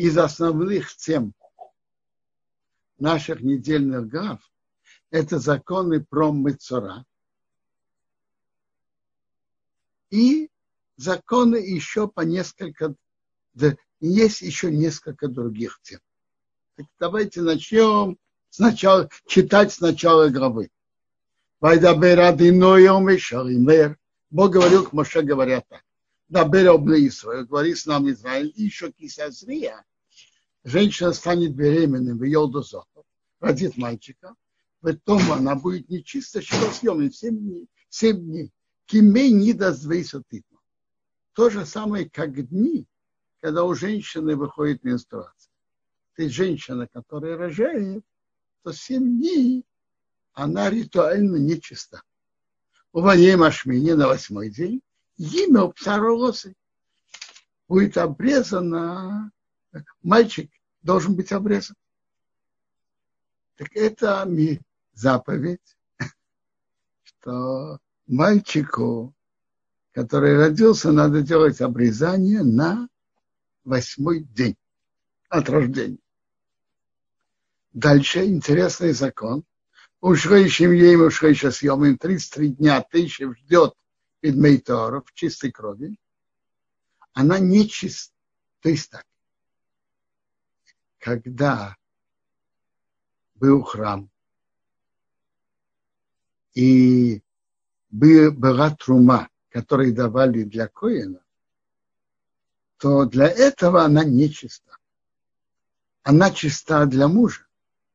из основных тем наших недельных глав это законы про Мецора и законы еще по несколько, да, есть еще несколько других тем. Так давайте начнем сначала, читать с начала главы. Бог говорил к Моше, говоря так. Дабер обны Исраил, говори с нами Израиль, и еще кисазрия. Женщина станет беременной в Йолдозотов, родит мальчика, потом она будет нечисто съемной 7 дней. 7 дней. Кимей не даст То же самое, как дни, когда у женщины выходит менструация. Есть женщина, которая рожает, то 7 дней она ритуально нечиста. У моей машмине на восьмой день имя псаролосы будет обрезано, мальчик должен быть обрезан. Так это заповедь, что мальчику, который родился, надо делать обрезание на восьмой день от рождения. Дальше интересный закон. Ушрейшим ей ушрейша съемим 33 дня тысяча ждет Пидмейторов в чистой крови. Она не чиста. То есть так. Когда был храм, и была трума, которую давали для Коина, то для этого она не чиста. Она чиста для мужа,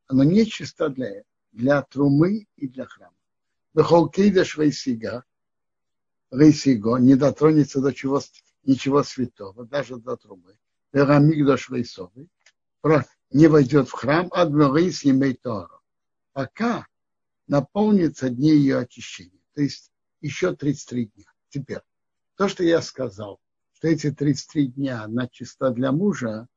она не чиста для, для трумы и для храма. Бехолкейда швейсига, рейсиго, не дотронется до чего, ничего святого, даже до трумы. Верамигда швейсовый, не войдет в храм, а рейс имеет Пока наполнится дни ее очищения. То есть еще 33 дня. Теперь, то, что я сказал, что эти 33 дня она чиста для мужа,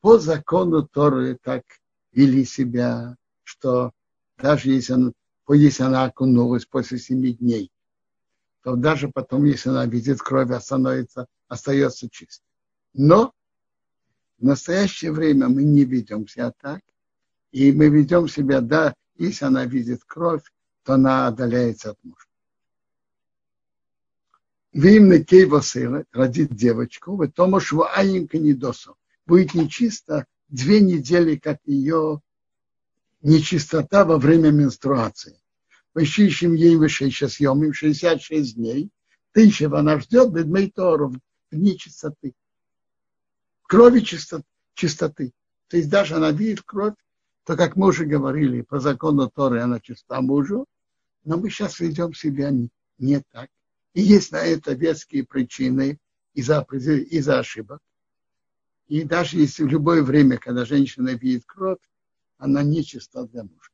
по закону Торы так вели себя, что даже если она, если она окунулась после 7 дней, то даже потом, если она видит кровь, становится, остается чистой. Но в настоящее время мы не ведем себя так, и мы ведем себя, да, если она видит кровь, то она отдаляется от мужа. Вимна Кейвасыра родит девочку, в том Шваинка Недосу. Будет нечисто две недели, как ее нечистота во время менструации. Ващищем ей выше сейчас съемим 66 дней. Тысяча она ждет Бедмейторов в дни чистоты. Крови чистоты. То есть даже она видит кровь, то, как мы уже говорили, по закону Торы она чиста мужу, но мы сейчас ведем себя не, так. И есть на это веские причины из-за из ошибок. И даже если в любое время, когда женщина видит кровь, она не чиста для мужа.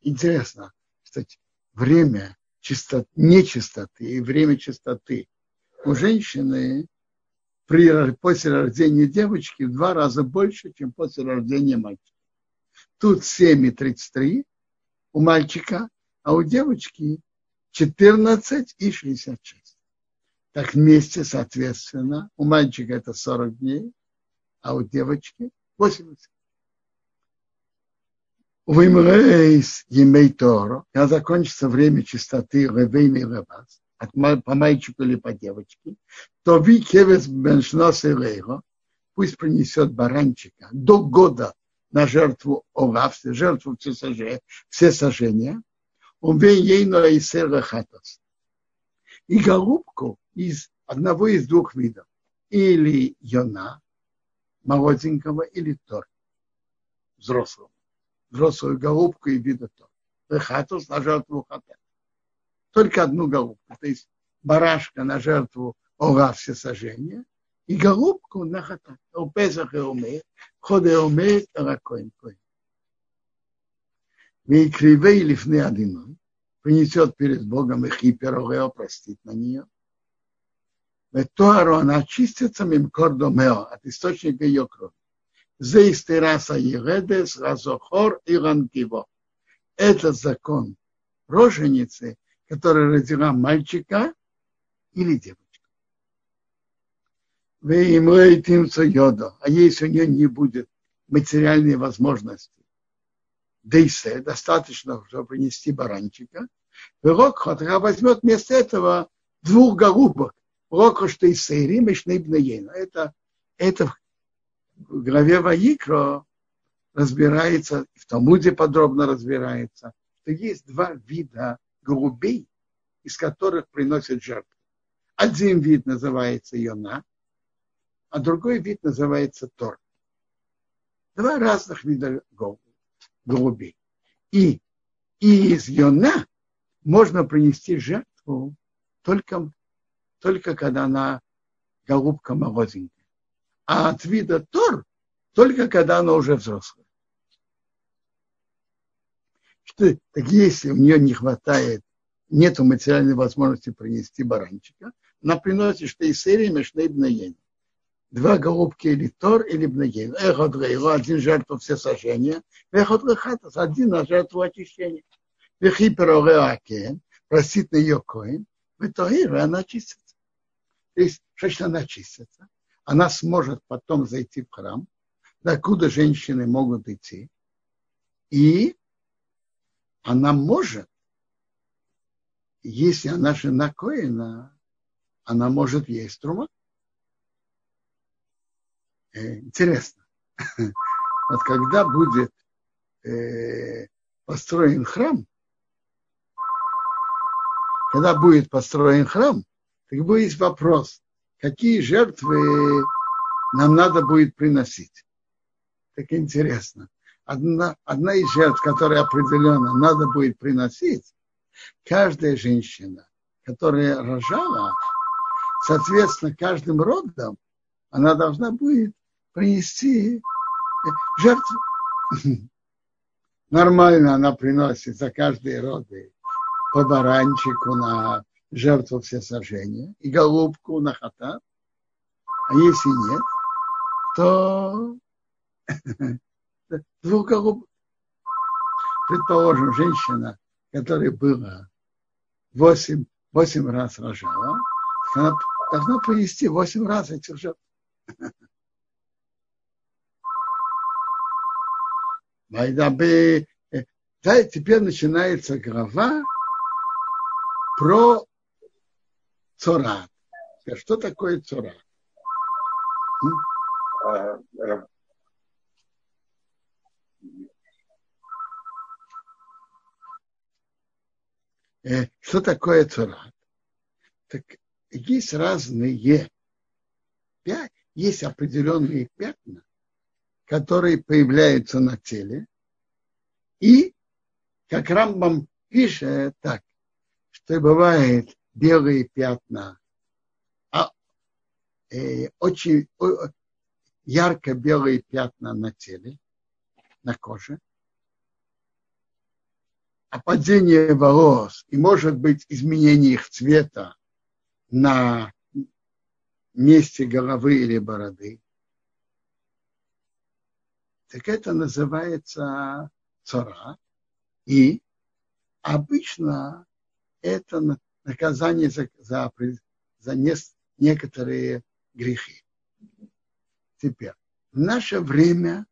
Интересно, кстати, время чистот, нечистоты и время чистоты у женщины при, после рождения девочки в два раза больше, чем после рождения мальчика. Тут 7,33 у мальчика, а у девочки 14 и 66. Так вместе, соответственно, у мальчика это 40 дней, а у девочки 80. Вымрейс емей Торо, когда закончится время чистоты Ревейны и Ревас, от, по мальчику или по девочке, то ви кевес беншнос и пусть принесет баранчика до года на жертву овавстве, жертву все сожжения, все сожжения, он ейно и хатас. И голубку из одного из двух видов. Или йона, молоденького, или тор, взрослого. Взрослую голубку и вида тор. Хатус на жертву хатат. Только одну голубку. То есть барашка на жертву ора все сожжения – и голубку на хатат. У Песах и умеет, ходе умеет, ракоин коин. И кривей лифны одиной, принесет перед Богом их и пирогео простит на нее. Ветуару она очистится мим кордомео от источника ее крови. Зейсты раса ередес, разохор и рангиво. Это закон роженицы, которая родила мальчика или девочку. Вы им йода. А если у нее не будет материальной возможности, дейсе, достаточно, чтобы принести баранчика, Рокхот возьмет вместо этого двух голубок. Рокош Тейсейрим и Шнейбнаейна. Это, это в главе Ваикро разбирается, в Талмуде подробно разбирается, что есть два вида голубей, из которых приносят жертву. Один вид называется Йона, а другой вид называется Тор. Два разных вида голубей. И, и из Йона можно принести жертву только, только когда она голубка молоденькая. А от вида Тор только когда она уже взрослая. Что, так если у нее не хватает, нету материальной возможности принести баранчика, она приносит что из серии мешней бнаени. Два голубки или тор, или бнаен. Эхот рейла, один жертву все сожжения, эхот рехатас, один на жертву очищения. Вехиперореакен, простит на ее коин, в итоге она чистится. То есть, что она чистится? Она сможет потом зайти в храм, докуда женщины могут идти, и она может, если она жена Коина, она может есть трума. Э, интересно. Вот когда будет э, построен храм, когда будет построен храм, так будет вопрос, какие жертвы нам надо будет приносить. Так интересно одна, одна из жертв, которая определенно надо будет приносить, каждая женщина, которая рожала, соответственно, каждым родом она должна будет принести жертву. Нормально она приносит за каждые роды по баранчику на жертву все сожжения и голубку на хата. А если нет, то голубок. Предположим, женщина, которая была 8, 8 раз рожала, она должна принести 8 раз этих жертв. Да, теперь начинается глава про цорат. Что такое цорат? Что такое цурат? Так есть разные, есть определенные пятна, которые появляются на теле, и, как Рамбам пишет так, что бывает белые пятна, а, э, очень ярко белые пятна на теле, на коже, опадение волос и, может быть, изменение их цвета на месте головы или бороды, так это называется цара. И обычно это наказание за, за, за некоторые грехи. Теперь, в наше время,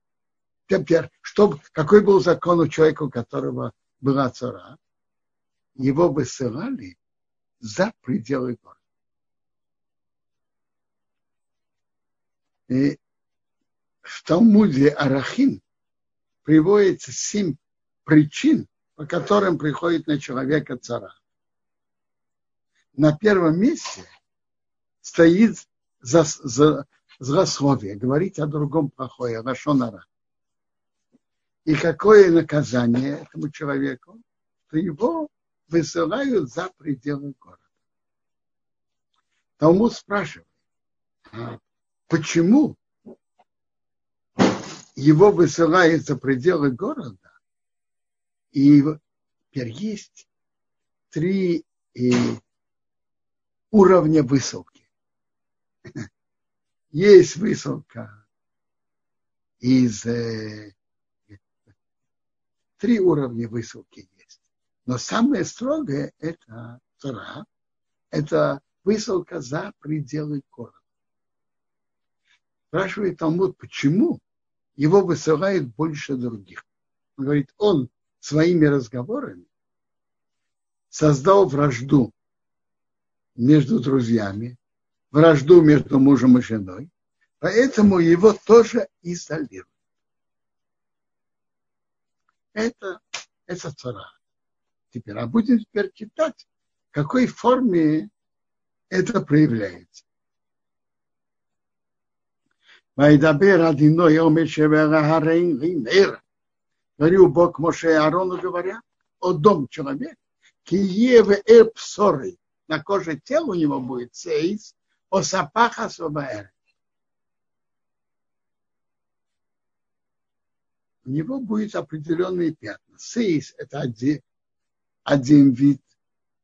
теперь, чтобы, какой был закон у человека, у которого была цара, его высылали за пределы города. И в Талмуде Арахин приводится семь причин, по которым приходит на человека цара. На первом месте стоит за, за, злословие, говорить о другом плохое, Рашонара. И какое наказание этому человеку? Что его высылают за пределы города. Талмуд спрашивает, а почему его высылают за пределы города, и теперь есть три и уровня высылки. Есть высылка из э, три уровня высылки есть. Но самое строгое – это Тора, это высылка за пределы города. Спрашивает Талмуд, почему его высылают больше других. Он говорит, он своими разговорами создал вражду между друзьями, вражду между мужем и женой, поэтому его тоже изолируют. Это, это цара. Теперь, а будем теперь читать, в какой форме это проявляется. Вайдабер Адино Говорил Бог Моше и Аарону, говоря, о дом человека, киеве эпсоры, на коже тела у него будет сейс, о сапаха собаэр. У него будет определенные пятна. Сейс – это один, один вид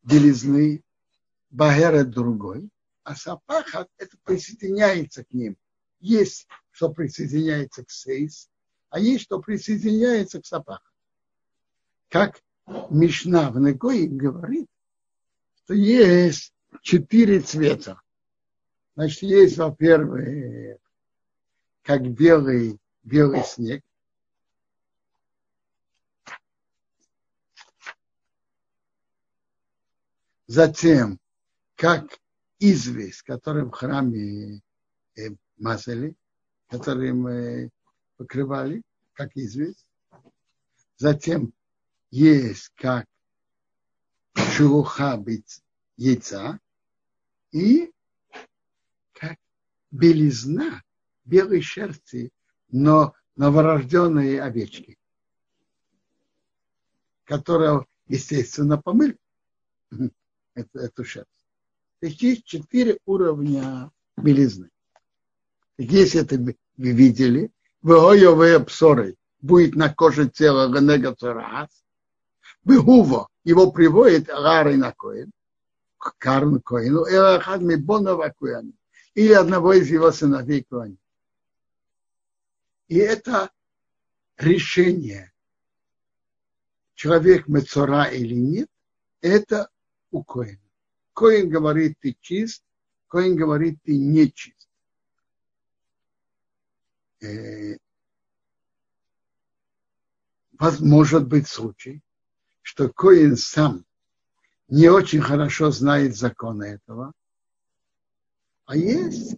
белизны, багер – это другой, а сапаха – это присоединяется к ним. Есть, что присоединяется к сейс, а есть, что присоединяется к сапаху. Как Мишна в Негое говорит, что есть четыре цвета. Значит, есть, во-первых, как белый, белый снег. Затем, как известь, который в храме э, мазали, которым покрывали, как известь. Затем есть как шелуха яйца и как белизна белой шерсти, но новорожденные овечки, которая, естественно, помыли эту, эту шерсть. Есть четыре уровня белизны. Если это вы видели, Веойовые псоры будет на коже тела Цараас. Бегува его приводит Гарой на Коин, к Карн Коину, или одного из его сыновей Коин. И это решение, человек Мецора или нет, это у Коина. Коин говорит, ты чист, Коин говорит, ты не чист. Э, может быть случай, что Коин сам не очень хорошо знает законы этого, а есть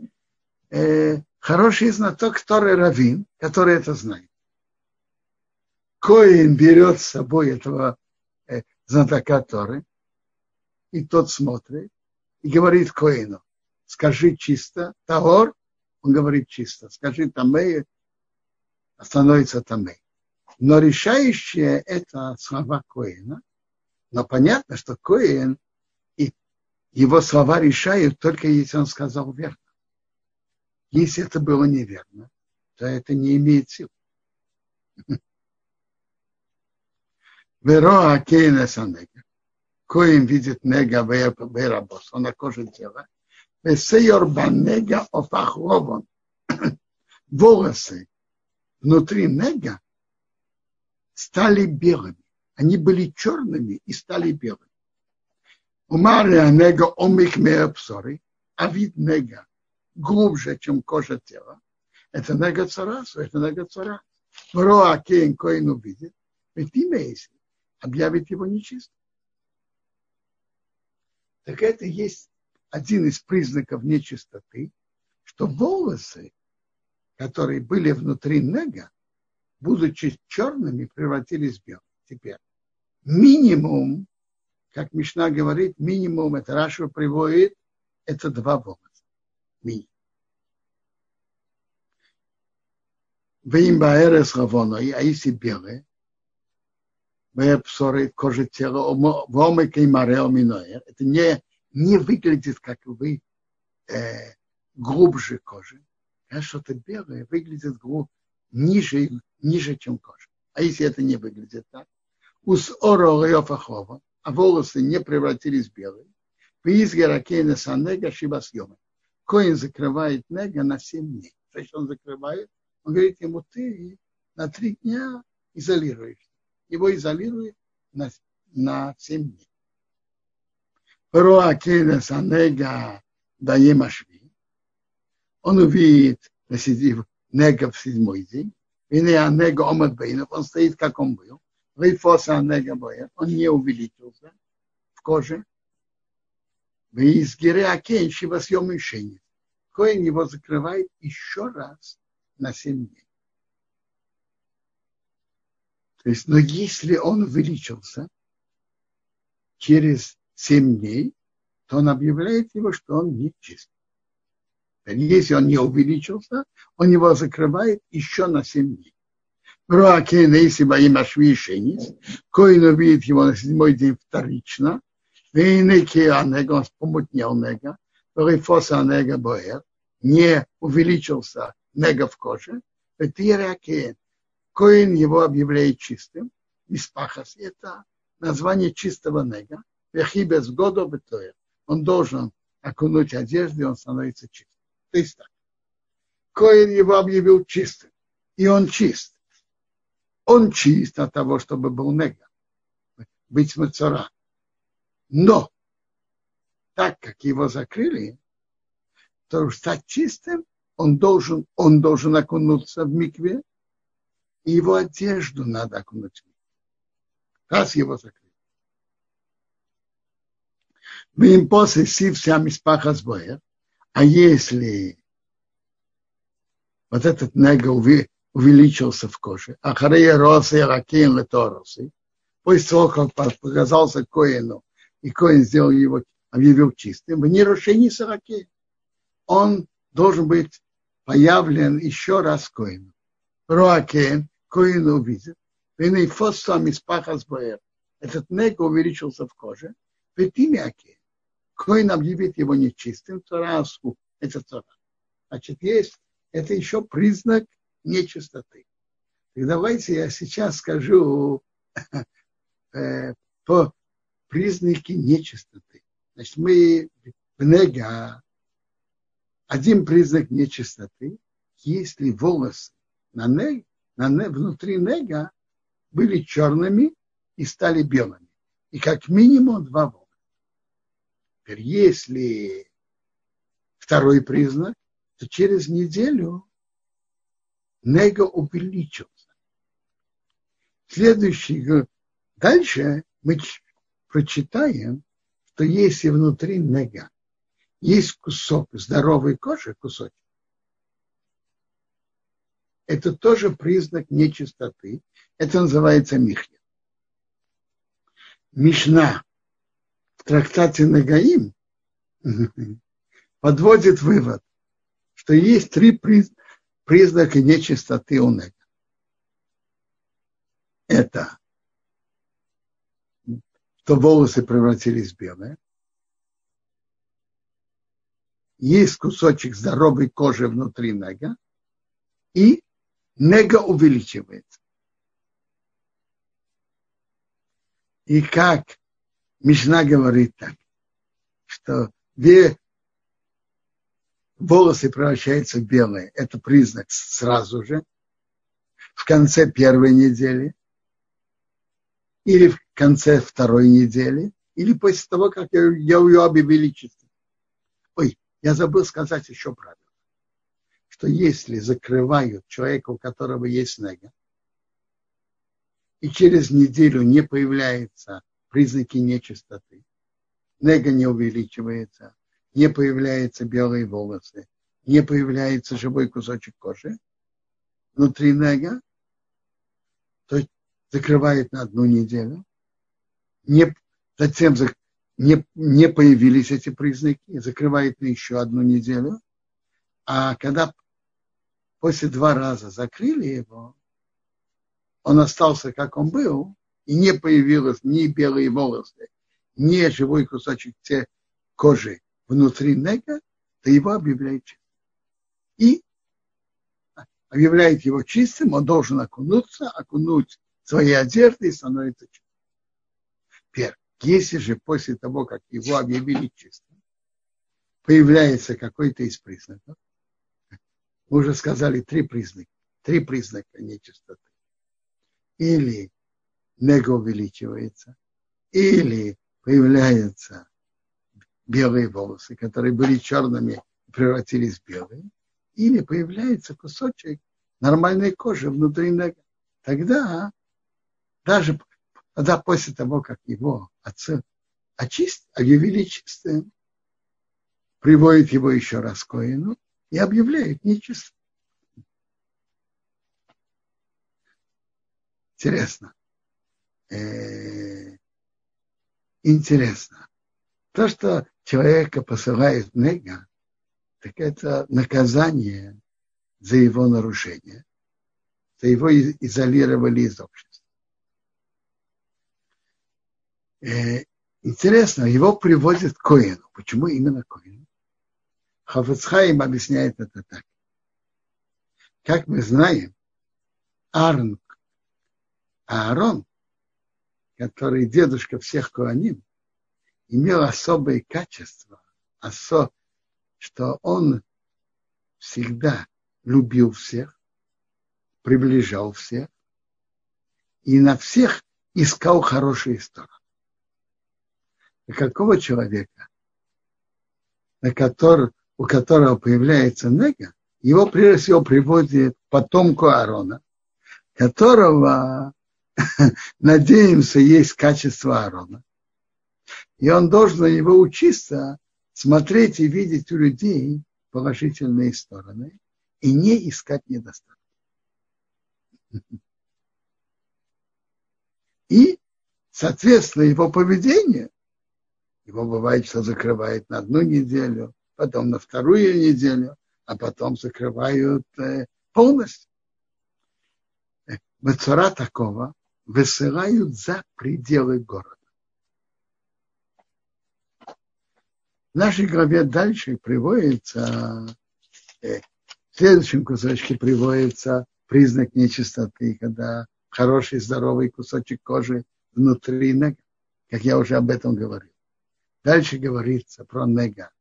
э, хороший знаток, который равин, который это знает. Коин берет с собой этого э, знатока Торы, и тот смотрит и говорит Коину, скажи чисто, Таор, он говорит чисто. Скажи Тамей, становится Тамей. Но решающее это слова Коина. Но понятно, что Коин и его слова решают только если он сказал верно. Если это было неверно, то это не имеет сил. Вероа Кейна Санега. Коин видит нега верабос, он на коже тела. Весейор банега офахлован. Волосы внутри нега стали белыми. Они были черными и стали белыми. У Мария нега омик меапсори, а вид нега глубже, чем кожа тела. Это нега царасу, это нега цара. Роа кейн коин увидит, ведь имя если объявит его нечистым. Так это есть один из признаков нечистоты, что волосы, которые были внутри нега, будучи черными, превратились в белые. Теперь минимум, как Мишна говорит, минимум, это Рашу приводит, это два волоса. Минимум. А если белые, псоры, кожа тела, вомыка и марео миноэр, это не не выглядит, как вы, э, глубже кожи. А что-то белое выглядит глуб, ниже, ниже, чем кожа. А если это не выглядит так? Ус оро а волосы не превратились в белые. Визгаракейна санега шибасьема. Коин закрывает нега на 7 дней. Значит, он закрывает, он говорит ему, ты на три дня изолируешь. Его изолирует на, на 7 дней. Роа Кейнес Анега Даема Он увидит нега в седьмой день. Вине нега омат бейнов, он стоит, как он был. Вейфоса нега боя, он не увеличился в коже. Из гире акен шива съем. Коин его закрывает еще раз на семь дней. То есть, но если он увеличился через семь дней, то он объявляет его, что он не чист. Если он не увеличился, он его закрывает еще на семь дней. Руакен, если во имя Швишенис, Коин увидит его на седьмой день вторично, Вейнеки Анега, он помутнел Нега, Рифоса Анега Боэр, не увеличился Нега в коже, Ветиракен, Коин его объявляет чистым, Испахас, это название чистого Нега, Вехибес Годо Бетоэр, он должен окунуть одежду, и он становится чистым. То есть так. Коин его объявил чистым, и он чист. Он чист от того, чтобы был нега, быть мацара. Но, так как его закрыли, то стать чистым, он должен, он должен окунуться в микве, и его одежду надо окунуть. Раз его закрыли. Мы им после сив сам из паха сбоя, а если вот этот нега увеличился в коже, а харея росы ракин леторосы, после того, как показался Коину, и Коин сделал его, объявил чистым, в нерушении сороки, он должен быть появлен еще раз Коину. Роакен, Коин увидит, и фосом из паха сбоя. Этот нега увеличился в коже, в Петимяке. Коин объявит его нечистым, Тора это Тора. Значит, есть, это еще признак нечистоты. И давайте я сейчас скажу э, по признаки нечистоты. Значит, мы в нега, один признак нечистоты, если волосы на нег, нег, внутри нега были черными и стали белыми. И как минимум два волоса. Теперь, если второй признак, то через неделю нега увеличился. Следующий год. Дальше мы прочитаем, что если внутри нега есть кусок здоровой кожи, кусочек, это тоже признак нечистоты. Это называется михня. Мишна в трактате Нагаим подводит вывод, что есть три признака нечистоты у Нега. Это что волосы превратились в белые. Есть кусочек здоровой кожи внутри нега, и нега увеличивается. И как Мишна говорит так, что две волосы превращаются в белые. Это признак сразу же, в конце первой недели, или в конце второй недели, или после того, как я, ее объявили чистым. Ой, я забыл сказать еще правило, что если закрывают человека, у которого есть нега, и через неделю не появляются признаки нечистоты, нега не увеличивается, не появляются белые волосы, не появляется живой кусочек кожи внутри нега, то закрывает на одну неделю, не, затем не, не появились эти признаки, закрывает на еще одну неделю, а когда после два раза закрыли его, он остался, как он был, и не появилось ни белые волосы, ни живой кусочек те кожи внутри нега, то его объявляет чистым. И объявляет его чистым, он должен окунуться, окунуть свои одежды и становится чистым. Теперь, если же после того, как его объявили чистым, появляется какой-то из признаков, мы уже сказали три признака, три признака нечистоты. Или нега увеличивается, или появляются белые волосы, которые были черными, превратились в белые, или появляется кусочек нормальной кожи внутри нега. Тогда, даже тогда после того, как его отцы очистили, объявили чистым, приводит его еще раз к Коину и объявляет нечистым. Интересно. Э, интересно. То, что человека посылает нега, так это наказание за его нарушение. За его изолировали из общества. Э, интересно, его приводят к Коину. Почему именно Коину? Хафацхайм объясняет это так. Как мы знаем, Аарон, Аарон, который дедушка всех Коаним, имел особые качества, осо, что он всегда любил всех, приближал всех и на всех искал хорошие стороны. На какого человека, на который, у которого появляется нега, его прежде всего приводит потомку Аарона, которого, надеемся, есть качество Аарона. И он должен его учиться смотреть и видеть у людей положительные стороны и не искать недостатки. И, соответственно, его поведение, его бывает, что закрывает на одну неделю, потом на вторую неделю, а потом закрывают э, полностью. Мецора такого высылают за пределы города. В нашей главе дальше приводится, э, в следующем кусочке приводится признак нечистоты, когда хороший здоровый кусочек кожи внутри нега, как я уже об этом говорил. Дальше говорится про нега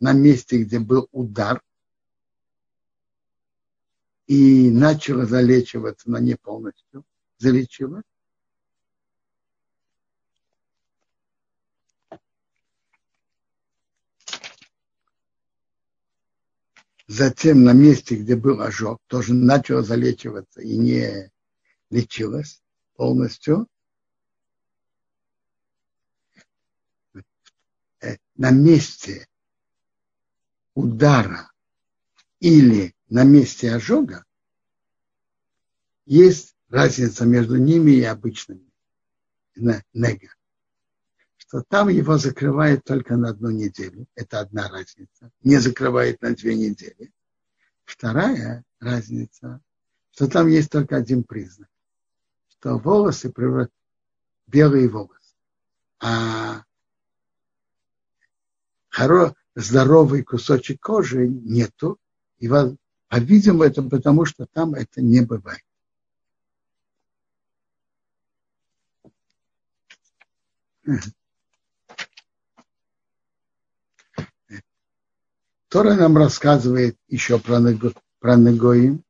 на месте, где был удар, и начало залечиваться, но не полностью залечилось. Затем на месте, где был ожог, тоже начало залечиваться и не лечилось полностью. Э, на месте удара или на месте ожога есть разница между ними и обычными нега что там его закрывает только на одну неделю. Это одна разница. Не закрывает на две недели. Вторая разница, что там есть только один признак. Что волосы превращаются белые волосы. А хоро, здоровый кусочек кожи нету. И, по-видимому, это потому, что там это не бывает. Тора нам рассказывает еще про, про Негоим.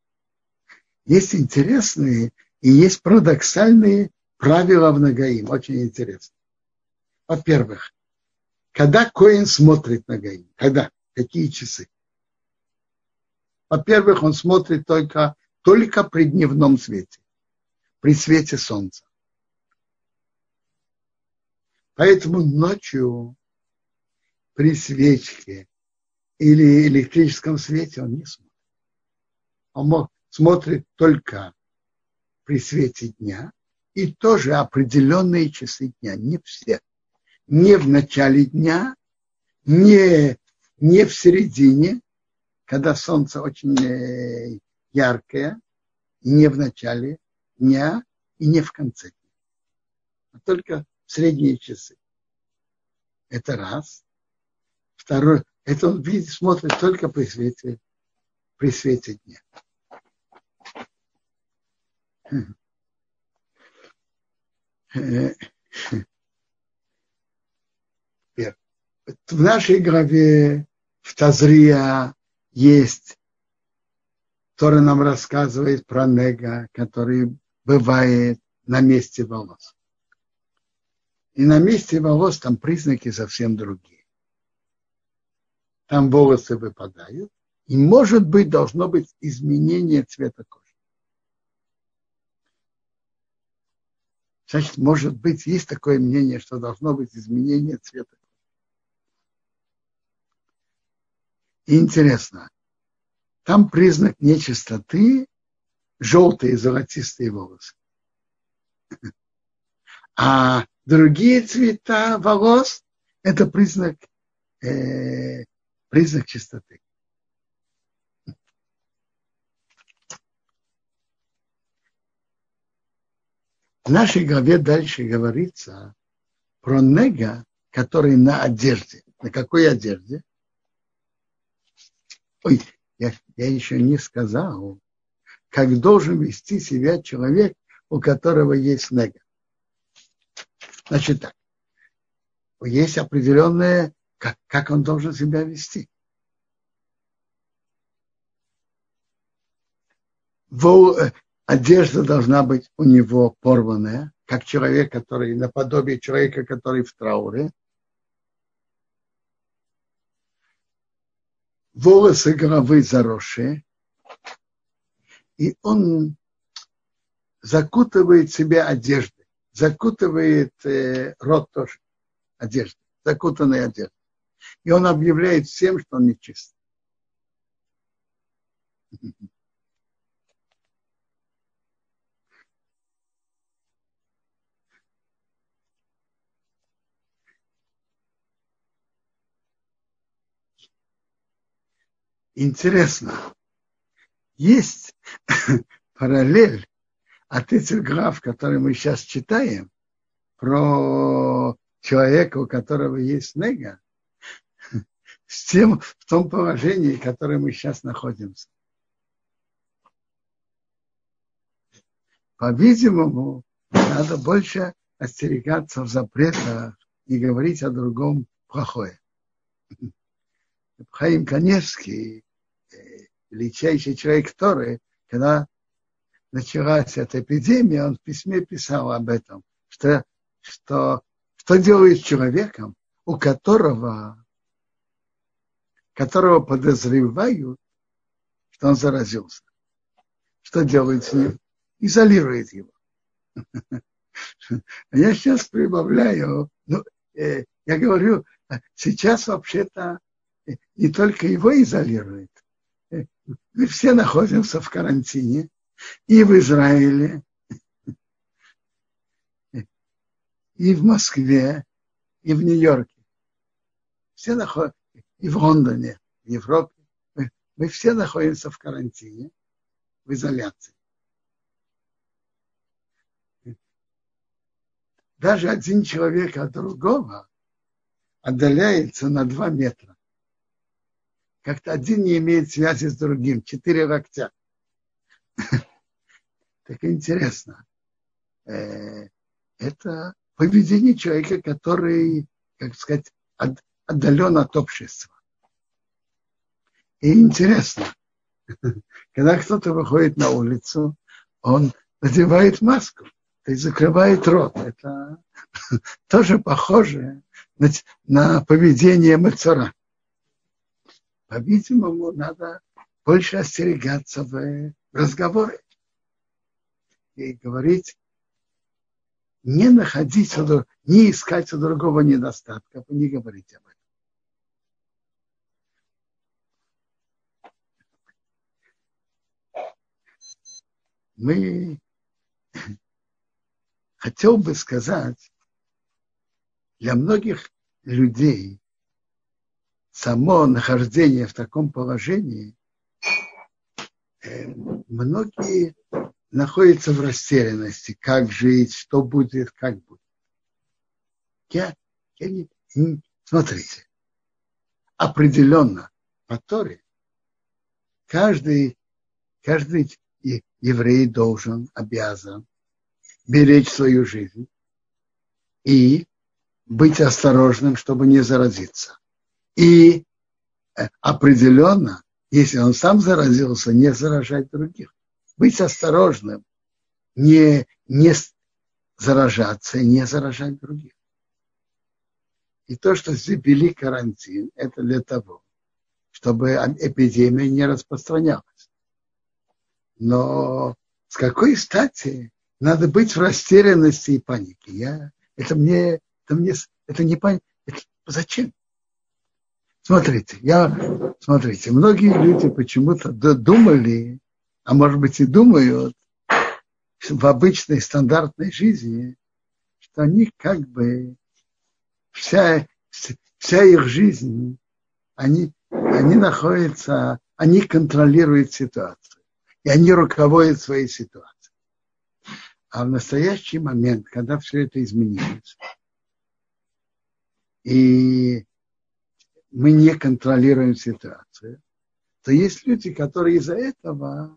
Есть интересные и есть парадоксальные правила в Нагаим. Очень интересно. Во-первых, когда Коин смотрит на Гаим? Когда? Какие часы? Во-первых, он смотрит только, только при дневном свете, при свете солнца. Поэтому ночью при свечке или электрическом свете он не смотрит. Он смотрит только при свете дня и тоже определенные часы дня, не все. Не в начале дня, не, не в середине, когда солнце очень э, яркое, не в начале дня и не в конце дня, а только в средние часы. Это раз. Второй, это он видит, смотрит только при свете, при свете дня. В нашей главе в Тазрия есть, который нам рассказывает про нега, который бывает на месте волос. И на месте волос там признаки совсем другие там волосы выпадают, И может быть, должно быть изменение цвета кожи. Значит, может быть, есть такое мнение, что должно быть изменение цвета И интересно, там признак нечистоты желтые золотистые волосы. А другие цвета волос – это признак, э, признак чистоты. В нашей главе дальше говорится про нега, который на одежде. На какой одежде? Ой, я, я еще не сказал, как должен вести себя человек, у которого есть нега. Значит так, есть определенное, как, как он должен себя вести. Э, одежда должна быть у него порванная, как человек, который наподобие человека, который в трауре. Волосы головы заросшие. И он закутывает себя одеждой, закутывает э, рот тоже одеждой, закутанной одеждой. И он объявляет всем, что он нечист. Интересно, есть параллель от этих глав, которые мы сейчас читаем, про человека, у которого есть нега, с тем, в том положении, в котором мы сейчас находимся. По-видимому, надо больше остерегаться в запретах и говорить о другом плохое. Хаим Каневский величайший человек Торы, когда началась эта эпидемия, он в письме писал об этом, что, что, что делает человеком, у которого, которого подозревают, что он заразился. Что делает с ним? Изолирует его. Я сейчас прибавляю, ну, э, я говорю, сейчас вообще-то не только его изолирует, мы все находимся в карантине и в Израиле, и в Москве, и в Нью-Йорке. Все находятся, и в Лондоне, в Европе. Мы, мы все находимся в карантине, в изоляции. Даже один человек от другого отдаляется на два метра как-то один не имеет связи с другим, четыре локтя. Так интересно. Э, это поведение человека, который, как сказать, отдален от общества. И интересно, когда кто-то выходит на улицу, он надевает маску, то есть закрывает рот. Это тоже похоже на, поведение Мацара по-видимому, надо больше остерегаться в разговоре и говорить, не находить, не искать у другого недостатка, не говорить об этом. Мы хотел бы сказать, для многих людей само нахождение в таком положении, э, многие находятся в растерянности, как жить, что будет, как будет. Я, я не, не, смотрите, определенно по Торе каждый, каждый еврей должен, обязан беречь свою жизнь и быть осторожным, чтобы не заразиться. И э, определенно, если он сам заразился, не заражать других. Быть осторожным, не, не заражаться не заражать других. И то, что ввели карантин, это для того, чтобы эпидемия не распространялась. Но с какой стати надо быть в растерянности и панике? Я, это мне, это мне, это не понятно. Зачем? Смотрите, я, смотрите, многие люди почему-то думали, а может быть и думают в обычной стандартной жизни, что они как бы вся, вся их жизнь, они, они находятся, они контролируют ситуацию, и они руководят своей ситуацией. А в настоящий момент, когда все это изменилось, и мы не контролируем ситуацию, то есть люди, которые из-за этого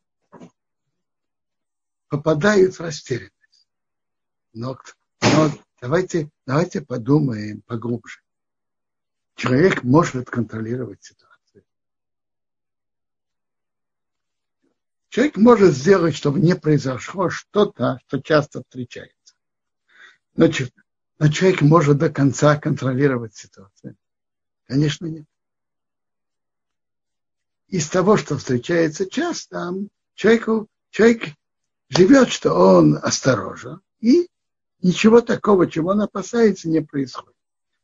попадают в растерянность. Но, но давайте, давайте подумаем поглубже. Человек может контролировать ситуацию. Человек может сделать, чтобы не произошло что-то, что часто встречается. Но, но человек может до конца контролировать ситуацию. Конечно, нет. Из того, что встречается часто, человеку, человек живет, что он осторожен, и ничего такого, чего он опасается, не происходит.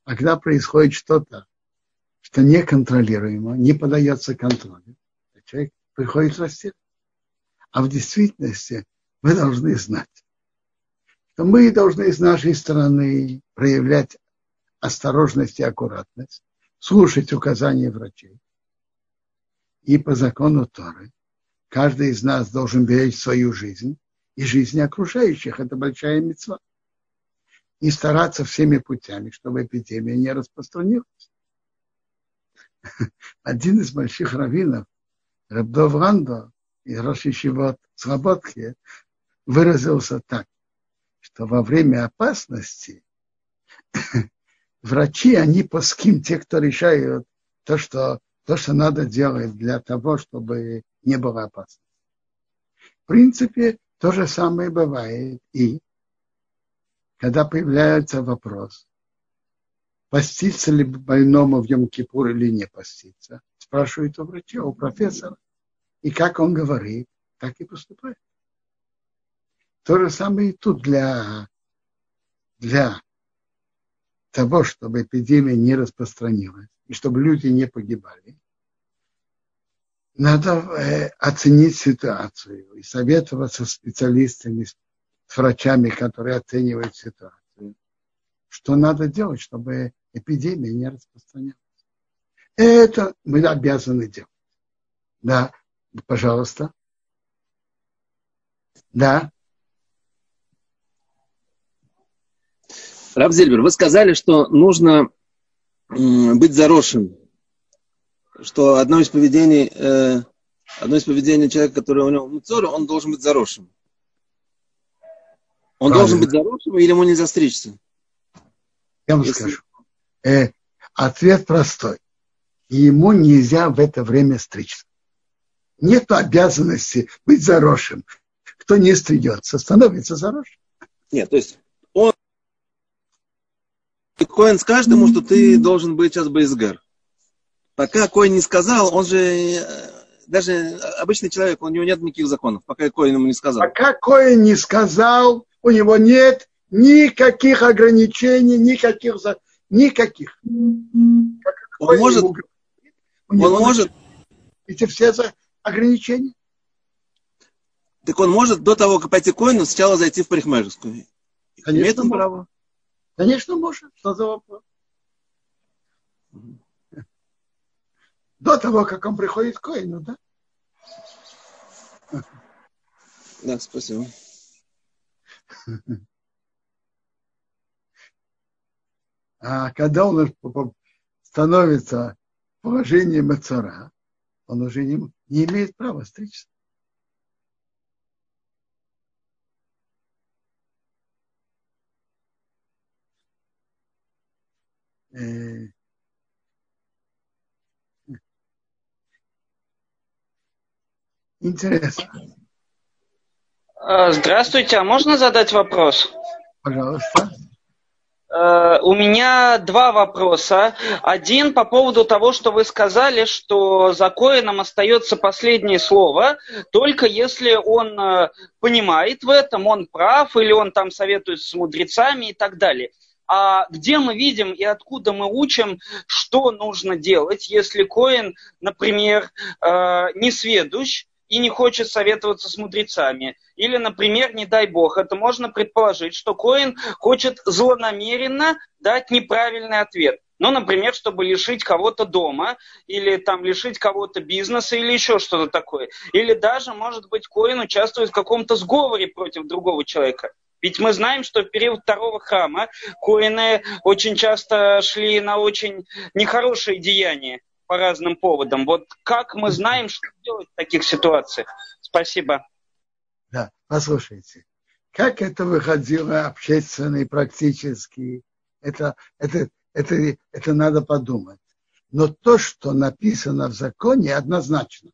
А когда происходит что-то, что неконтролируемо, не подается контролю, человек приходит расти. А в действительности мы должны знать, что мы должны с нашей стороны проявлять осторожность и аккуратность, слушать указания врачей. И по закону Торы каждый из нас должен беречь свою жизнь и жизнь окружающих. Это большая мецва. И стараться всеми путями, чтобы эпидемия не распространилась. Один из больших раввинов, Рабдов Рандо, из Рошишивот Слободки, выразился так, что во время опасности врачи, они паским, те, кто решают то, что, то, что надо делать для того, чтобы не было опасно. В принципе, то же самое бывает и когда появляется вопрос, поститься ли больному в Йом-Кипур или не поститься, спрашивают у врача, у профессора. И как он говорит, так и поступает. То же самое и тут для, для того, чтобы эпидемия не распространилась и чтобы люди не погибали, надо э, оценить ситуацию и советоваться с специалистами, с врачами, которые оценивают ситуацию. Что надо делать, чтобы эпидемия не распространялась. Это мы обязаны делать. Да, пожалуйста. Да. Раб Зильбер, вы сказали, что нужно быть заросшим. Что одно из поведений, э, одно из поведений человека, который у него муцора, он должен быть заросшим. Он Правильно. должен быть заросшим или ему нельзя стричься? Я вам Если... скажу. Э, ответ простой. Ему нельзя в это время стричься. Нет обязанности быть заросшим. Кто не стригется, становится заросшим. Нет, то есть Коин скажет ему, что ты должен быть сейчас Бейсгар. Пока Коин не сказал, он же э, даже обычный человек, у него нет никаких законов, пока Коин ему не сказал. Пока Коин не сказал, у него нет никаких ограничений, никаких, никаких. Он может, он может. Эти все ограничения. Так он может до того, как пойти к Коину, сначала зайти в парикмахерскую. Конечно, Имеет он право. Конечно, может. Что за вопрос? До того, как он приходит к Коину, да? Да, спасибо. А когда он становится в положении мацара, он уже не, не имеет права стричься. Интересно. А, здравствуйте, а можно задать вопрос? Пожалуйста. Э, у меня два вопроса. Один по поводу того, что вы сказали, что за Коином остается последнее слово, только если он э, понимает в этом, он прав, или он там советуется с мудрецами и так далее. А где мы видим и откуда мы учим, что нужно делать, если Коин, например, э, не сведущ, и не хочет советоваться с мудрецами. Или, например, не дай бог, это можно предположить, что Коин хочет злонамеренно дать неправильный ответ. Ну, например, чтобы лишить кого-то дома, или там лишить кого-то бизнеса, или еще что-то такое. Или даже, может быть, Коин участвует в каком-то сговоре против другого человека. Ведь мы знаем, что в период второго храма коины очень часто шли на очень нехорошие деяния по разным поводам. Вот как мы знаем, что делать в таких ситуациях? Спасибо. Да, послушайте. Как это выходило общественно и практически, это, это, это, это надо подумать. Но то, что написано в законе, однозначно,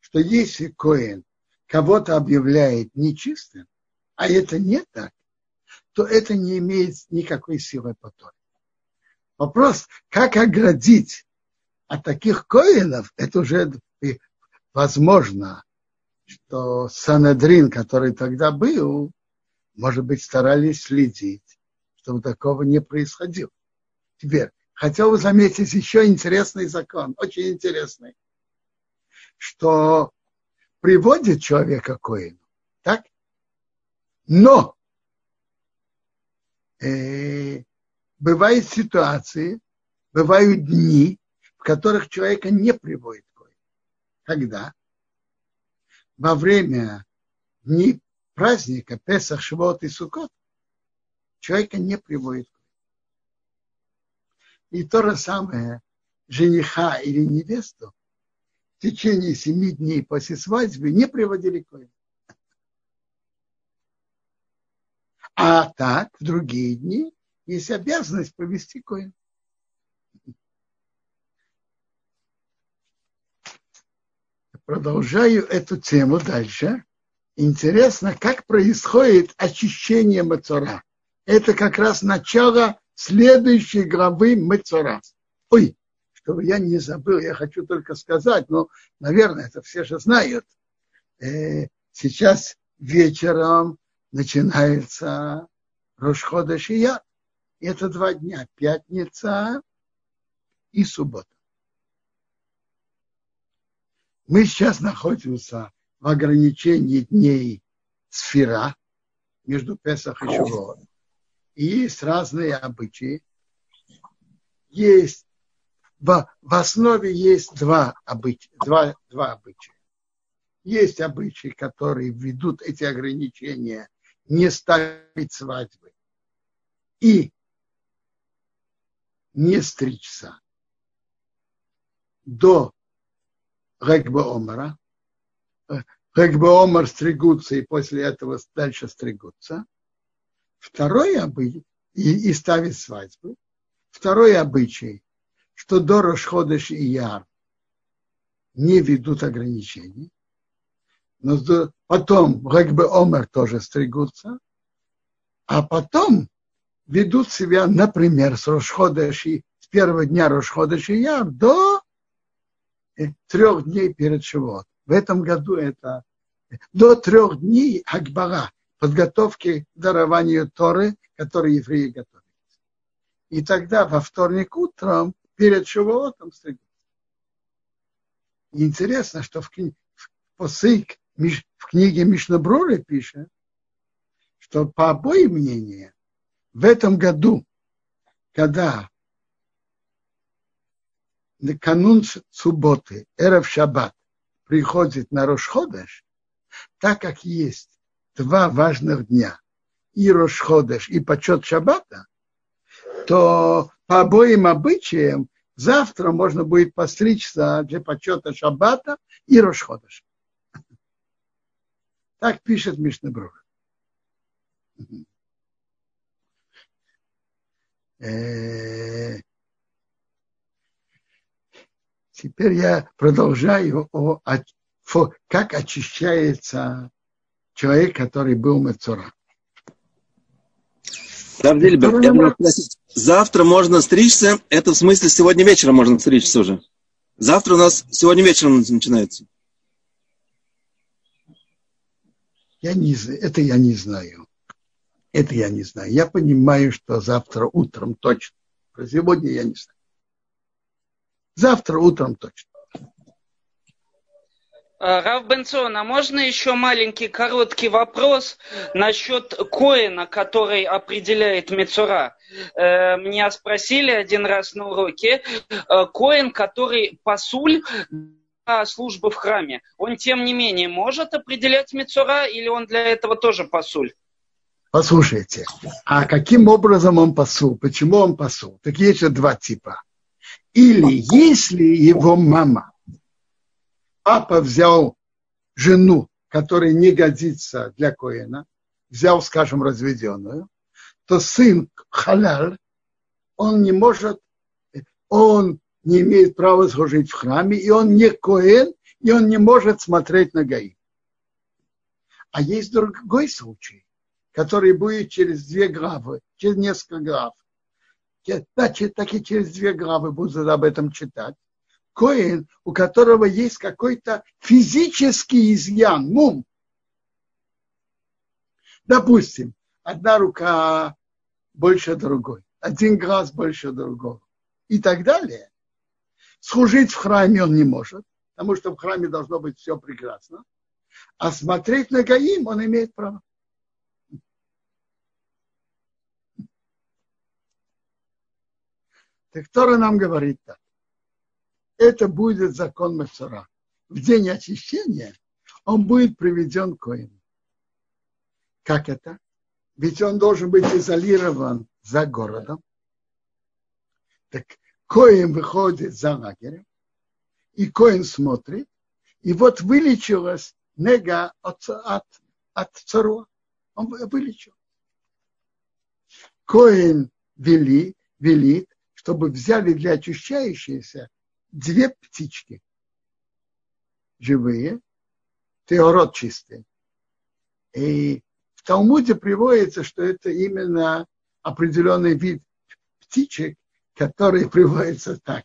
что если Коин кого-то объявляет нечистым, а это не так, то это не имеет никакой силы потом. Вопрос, как оградить а таких коинов, это уже возможно, что Санадрин, который тогда был, может быть, старались следить, чтобы такого не происходило. Теперь, хотел бы заметить еще интересный закон, очень интересный, что приводит человека к коину, так? Но э, бывают ситуации, бывают дни, в которых человека не приводит коин. Когда? Во время дней праздника Песах, Шивот и Сукот человека не приводит коин. И то же самое жениха или невесту в течение семи дней после свадьбы не приводили коин. А так, в другие дни есть обязанность провести коин. продолжаю эту тему дальше. Интересно, как происходит очищение Мацора. Это как раз начало следующей главы Мацора. Ой, чтобы я не забыл, я хочу только сказать, но, наверное, это все же знают. Э, сейчас вечером начинается Рошхода Шия. Это два дня, пятница и суббота. Мы сейчас находимся в ограничении дней сфера между Песах и Шивот. И есть разные обычаи. Есть в, в основе есть два обычая, два, два обычая. Есть обычаи, которые ведут эти ограничения не ставить свадьбы и не стричься до Регба Омара. Регба Омар стригутся и после этого дальше стригутся. Второй обычай, и, и ставить свадьбы. Второй обычай, что до Рошходыш и Яр не ведут ограничений. Но потом Регбе Омар тоже стригутся. А потом ведут себя, например, с Рошходыш с первого дня Рошходыш и Яр до трех дней перед Шивот. В этом году это до трех дней Акбара, подготовки к дарованию Торы, которые евреи готовят. И тогда во вторник утром перед Шивотом стригут. интересно, что в, кни... в посык в книге Мишнабруры пишет, что по обоим мнениям в этом году, когда на канун субботы, Эрев Шаббат, приходит на Рошходеш, так как есть два важных дня, и Рошходеш, и почет Шаббата, то по обоим обычаям завтра можно будет постричься для почета Шаббата и Рошходеш. Так пишет Мишнабрух. Э, Теперь я продолжаю о, о как очищается человек, который был я могу спросить, завтра можно стричься, это в смысле сегодня вечером можно стричься уже? Завтра у нас сегодня вечером начинается. Я не, это я не знаю. Это я не знаю. Я понимаю, что завтра утром точно. Про сегодня я не знаю. Завтра утром точно. Э, Рав Бенсон, а можно еще маленький короткий вопрос насчет коина, который определяет Мецура? Э, меня спросили один раз на уроке, э, коин, который пасуль службы в храме, он тем не менее может определять Мецура или он для этого тоже пасуль? Послушайте, а каким образом он пасул? Почему он пасул? Так есть же два типа. Или если его мама, папа взял жену, которая не годится для Коина, взял, скажем, разведенную, то сын халяль, он не может, он не имеет права служить в храме, и он не Коэн, и он не может смотреть на Гаи. А есть другой случай который будет через две главы, через несколько глав. Значит, так и через две главы будут об этом читать. Коин, у которого есть какой-то физический изъян, мум. Допустим, одна рука больше другой, один глаз больше другого и так далее. Служить в храме он не может, потому что в храме должно быть все прекрасно. А смотреть на Гаим он имеет право. Так Тора нам говорит так. Это будет закон Мацура. В день очищения он будет приведен к коину. Как это? Ведь он должен быть изолирован за городом. Так Коин выходит за лагерем, и Коин смотрит, и вот вылечилась нега от, от, от цару. Он вылечил. Коин вели, велит, чтобы взяли для очищающейся две птички живые, теород чистый. И в Талмуде приводится, что это именно определенный вид птичек, которые приводятся так.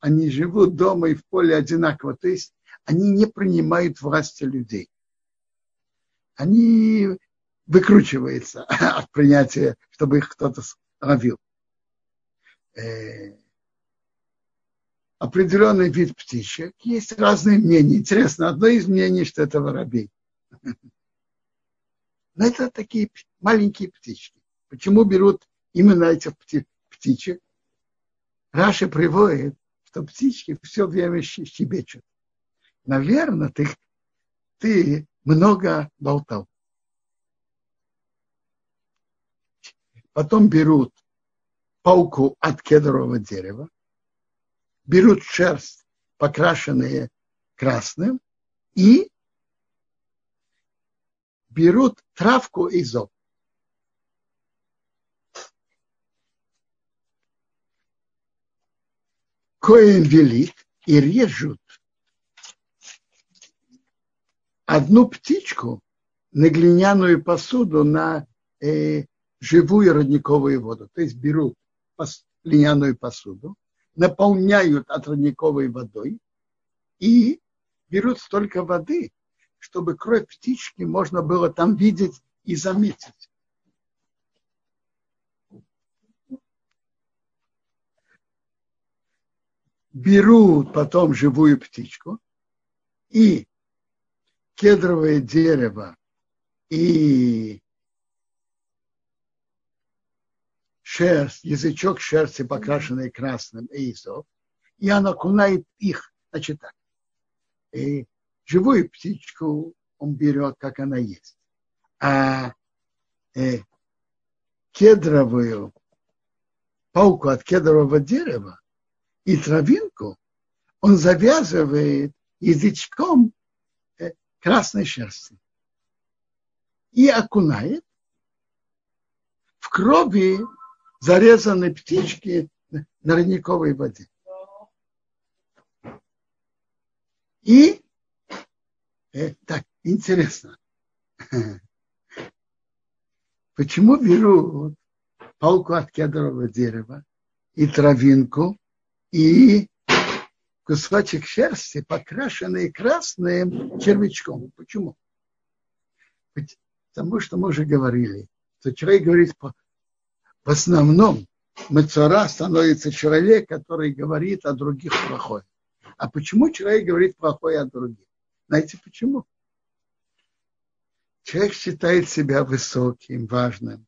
Они живут дома и в поле одинаково. То есть они не принимают власти людей. Они выкручиваются от принятия, чтобы их кто-то ловил э, определенный вид птичек. Есть разные мнения. Интересно, одно из мнений, что это воробей. Но это такие маленькие птички. Почему берут именно этих птичек? Раши приводит, что птички все время щебечут. Наверное, ты, ты много болтал. Потом берут пауку от кедрового дерева, берут шерсть, покрашенные красным, и берут травку и зоб. Коин велит и режут одну птичку на глиняную посуду на э, живую родниковую воду. То есть берут льняную посуду, наполняют от родниковой водой и берут столько воды, чтобы кровь птички можно было там видеть и заметить. Берут потом живую птичку и кедровое дерево и шерсть, язычок шерсти, покрашенный красным, и изов, и она окунает их, значит так. И живую птичку он берет, как она есть. А э, кедровую пауку от кедрового дерева и травинку он завязывает язычком э, красной шерсти и окунает в крови зарезанной птички на родниковой воде. И, э, так, интересно, почему берут палку от кедрового дерева и травинку и кусочек шерсти, покрашенный красным червячком. Почему? Потому что мы уже говорили, что человек говорит по, в основном Мецора становится человек, который говорит о других плохое. А почему человек говорит плохое о других? Знаете почему? Человек считает себя высоким, важным.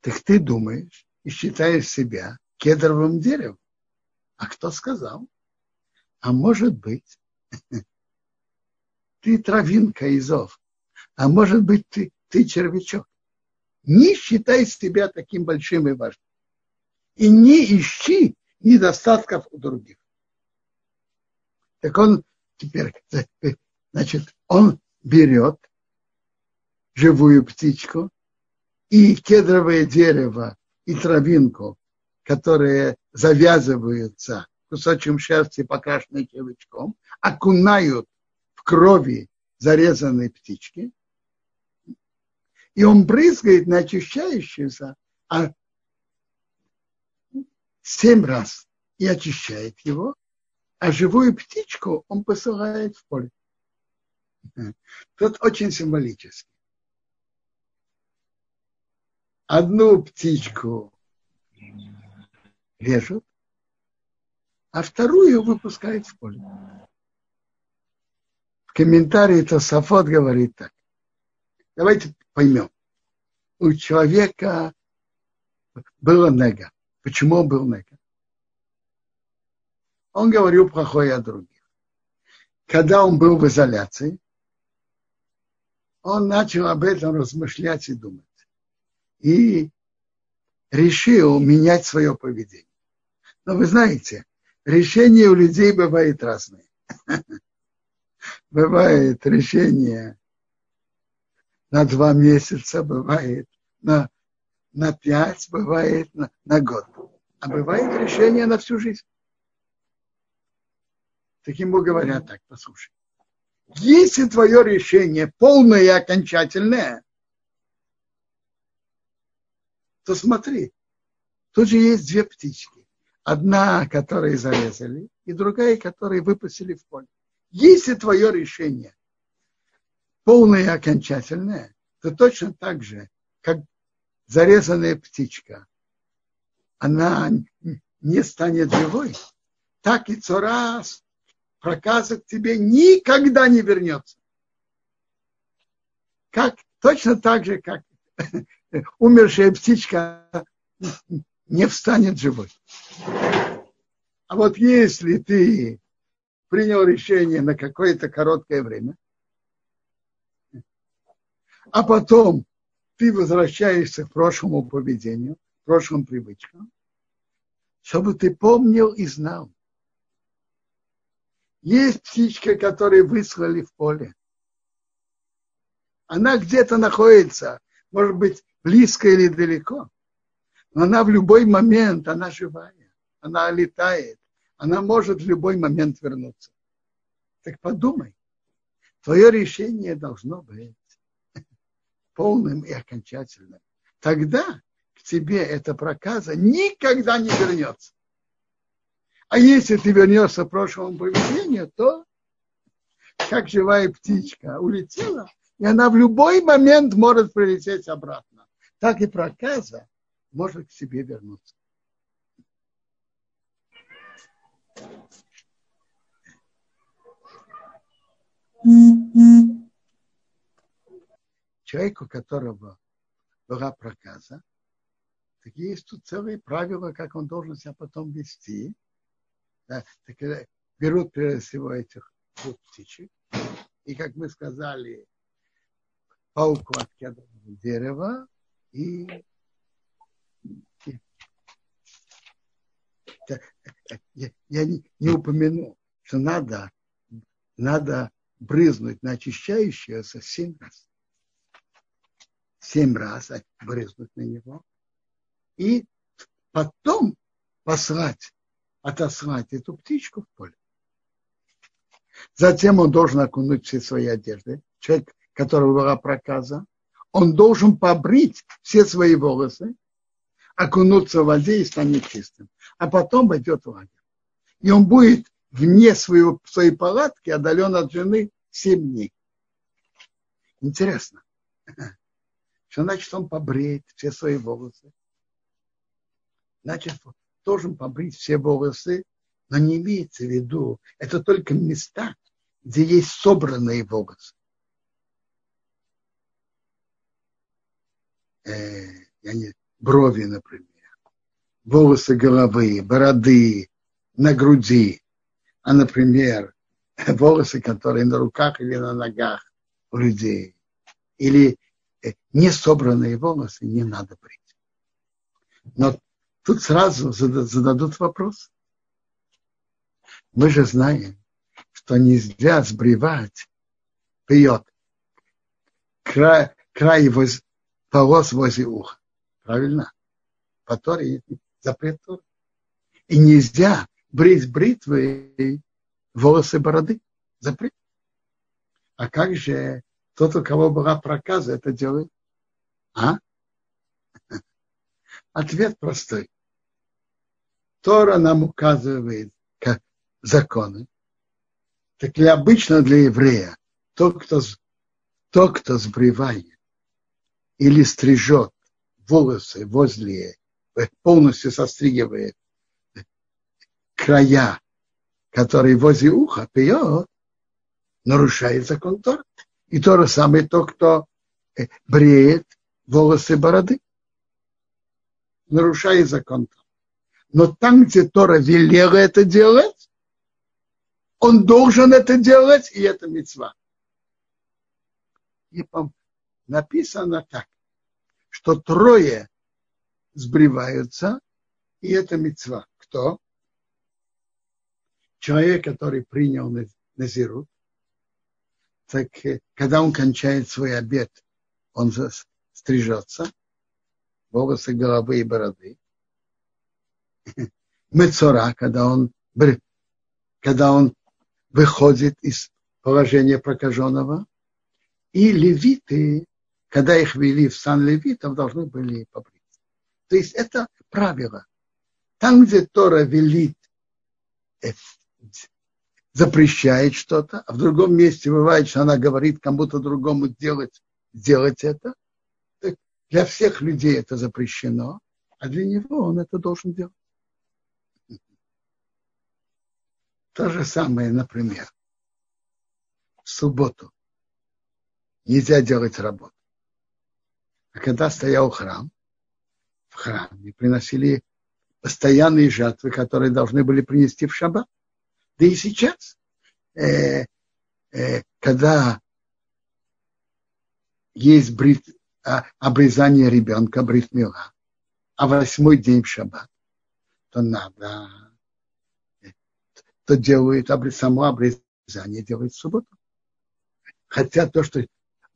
Так ты думаешь и считаешь себя кедровым деревом. А кто сказал? А может быть, ты травинка изов, а может быть, ты, ты червячок. Не считай себя таким большим и важным. И не ищи недостатков у других. Так он теперь, значит, он берет живую птичку и кедровое дерево и травинку, которые завязываются кусочком шерсти, покрашенной червячком, окунают в крови зарезанной птички, и он брызгает на очищающуюся а семь раз и очищает его, а живую птичку он посылает в поле. Тут очень символически. Одну птичку режут, а вторую выпускают в поле. В комментарии Тософот говорит так. Давайте поймем. У человека было нега. Почему он был нега? Он говорил плохое о других. Когда он был в изоляции, он начал об этом размышлять и думать. И решил менять свое поведение. Но вы знаете, решения у людей бывают разные. Бывает решение на два месяца, бывает на, на пять, бывает на, на год. А бывает решение на всю жизнь. Так ему говорят так, послушай. Если твое решение полное и окончательное, то смотри, тут же есть две птички. Одна, которую зарезали, и другая, которую выпустили в поле. Если твое решение полное и окончательное, то точно так же, как зарезанная птичка, она не станет живой, так и цорас проказа к тебе никогда не вернется. Как, точно так же, как умершая птичка не встанет живой. А вот если ты принял решение на какое-то короткое время, а потом ты возвращаешься к прошлому поведению, к прошлым привычкам, чтобы ты помнил и знал. Есть птичка, которую выслали в поле. Она где-то находится, может быть, близко или далеко. Но она в любой момент, она живая, она летает, она может в любой момент вернуться. Так подумай, твое решение должно быть полным и окончательным. Тогда к тебе эта проказа никогда не вернется. А если ты вернешься к прошлому поведению, то как живая птичка улетела, и она в любой момент может прилететь обратно. Так и проказа может к себе вернуться. Человеку, у которого была проказа, так есть тут целые правила, как он должен себя потом вести. Да, так, берут прежде всего этих двух птичек, и, как мы сказали, пауку от дерева и я, не, не упомяну, что надо, надо брызнуть на очищающееся семь раз семь раз брызнуть на него, и потом послать, отослать эту птичку в поле. Затем он должен окунуть все свои одежды. Человек, которого была проказа, он должен побрить все свои волосы, окунуться в воде и станет чистым. А потом пойдет в лагерь. И он будет вне своего, своей палатки, отдален от жены 7 дней. Интересно. Что значит он побреет все свои волосы? Значит, должен побрить все волосы, но не имеется в виду, это только места, где есть собранные волосы. Э, я не, брови, например, волосы головы, бороды, на груди, а, например, волосы, которые на руках или на ногах у людей, или э, не собранные волосы не надо брить. Но тут сразу зададут вопрос. Мы же знаем, что нельзя сбривать вперед край, край воз, волос возле уха. Правильно? По Торе запрет Тора. И нельзя брить бритвой волосы бороды. Запрет. А как же тот, у кого была проказа, это делает? А? Ответ простой. Тора нам указывает как законы. Так ли обычно для еврея, тот, кто, тот, кто сбривает или стрижет волосы возле, полностью состригивает края, которые возле уха пьет, нарушает закон Тора. И то же самое то, кто э, бреет волосы бороды. Нарушает закон Тора. Но там, где Тора велела это делать, он должен это делать, и это мецва. И написано так, что трое сбриваются, и это мецва. Кто? Человек, который принял Назирут, так э, когда он кончает свой обед, он стрижется, волосы головы и бороды. Мецора, когда он, когда он выходит из положения прокаженного. И левиты, когда их вели в сан левитов, должны были побриться. То есть это правило. Там, где Тора велит э, запрещает что-то, а в другом месте бывает, что она говорит кому-то другому делать, делать это. Так для всех людей это запрещено, а для него он это должен делать. То же самое, например, в субботу нельзя делать работу. А когда стоял храм, храме приносили постоянные жатвы, которые должны были принести в шаббат. Да и сейчас, э, э, когда есть брит, а, обрезание ребенка, бритмила, а восьмой день в шаббат, то надо, то делают само обрезание, делают в субботу. Хотя то, что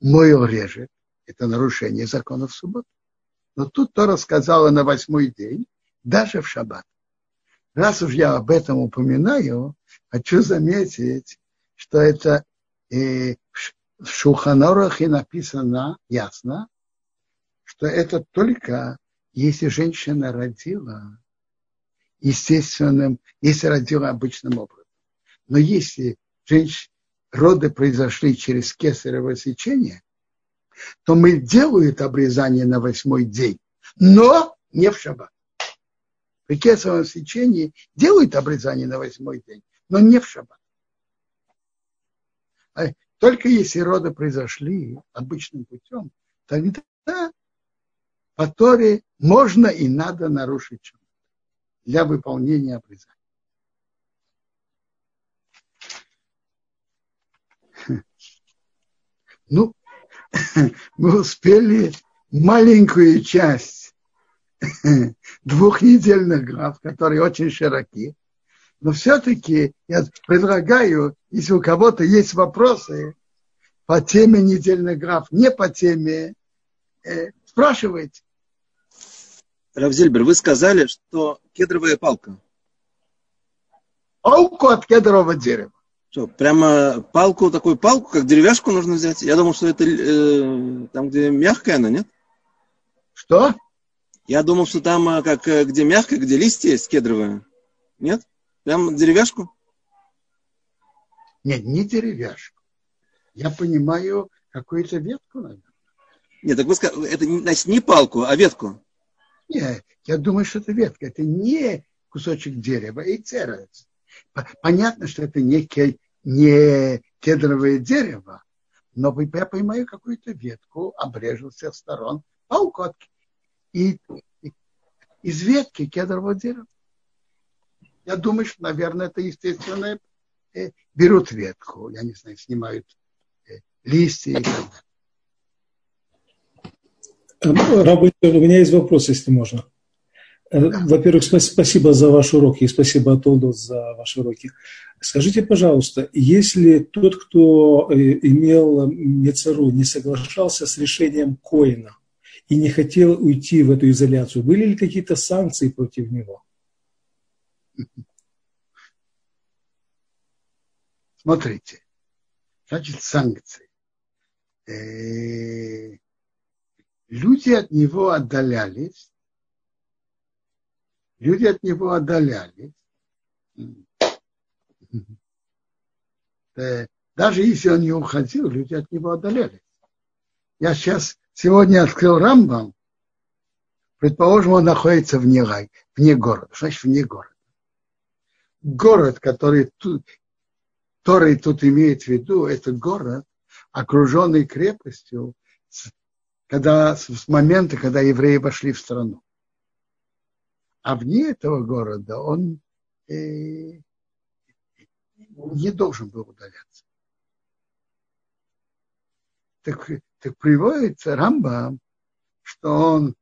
мойл режет, это нарушение закона в субботу. Но тут то рассказала на восьмой день, даже в шаббат. Раз уж я об этом упоминаю, хочу заметить, что это и в Шуханорахе написано ясно, что это только если женщина родила естественным, если родила обычным образом. Но если женщ... роды произошли через кесарево сечение, то мы делают обрезание на восьмой день, но не в шаббат. При кесаревом сечении делают обрезание на восьмой день, но не в шаббат. А только если роды произошли обычным путем, тогда по Торе можно и надо нарушить что для выполнения обрезания. Ну, мы успели маленькую часть двухнедельных глав, которые очень широки. Но все-таки я предлагаю, если у кого-то есть вопросы по теме недельных глав, не по теме, э, спрашивайте. Равзельбер, вы сказали, что кедровая палка. Палку от кедрового дерева. Что, прямо палку, такую палку, как деревяшку нужно взять? Я думал, что это э, там, где мягкая она, нет? Что? Я думал, что там, э, как, э, где мягкая, где листья есть кедровые. Нет? Прям деревяшку? Нет, не деревяшку. Я понимаю какую-то ветку, наверное. Нет, так вы сказали, это значит не палку, а ветку. Нет, я думаю, что это ветка. Это не кусочек дерева и церец. Понятно, что это не, не кедровое дерево, но я поймаю какую-то ветку, обрежу с всех сторон, палку от, и, и из ветки кедрового дерева. Я думаю, что, наверное, это естественное. Э, берут ветку, я не знаю, снимают э, листья и так далее. Рабы, у меня есть вопрос, если можно. Э, во-первых, спасибо за ваш урок и спасибо Атолдо за ваши уроки. Скажите, пожалуйста, если тот, кто э, имел Мецару, не соглашался с решением Коина и не хотел уйти в эту изоляцию, были ли какие-то санкции против него? Смотрите, значит, санкции. Э, люди от него отдалялись, люди от него отдалялись. Э, даже если он не уходил, люди от него отдалялись. Я сейчас сегодня открыл Рамбам, предположим, он находится вне, вне города. Значит вне города? Город, который тут, который тут имеет в виду, это город, окруженный крепостью, когда, с момента, когда евреи вошли в страну. А вне этого города он э, не должен был удаляться. Так, так приводится Рамба, что он,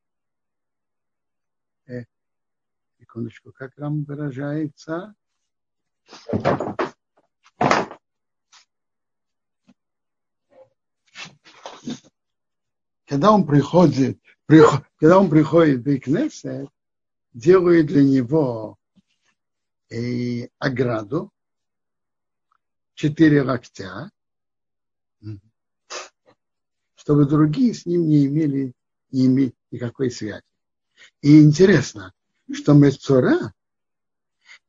э, секундочку, как Рам выражается, когда он приходит, приход, когда он приходит в Кнессет, делают для него э, ограду, четыре локтя, чтобы другие с ним не имели, не имели никакой связи. И интересно, что Мецура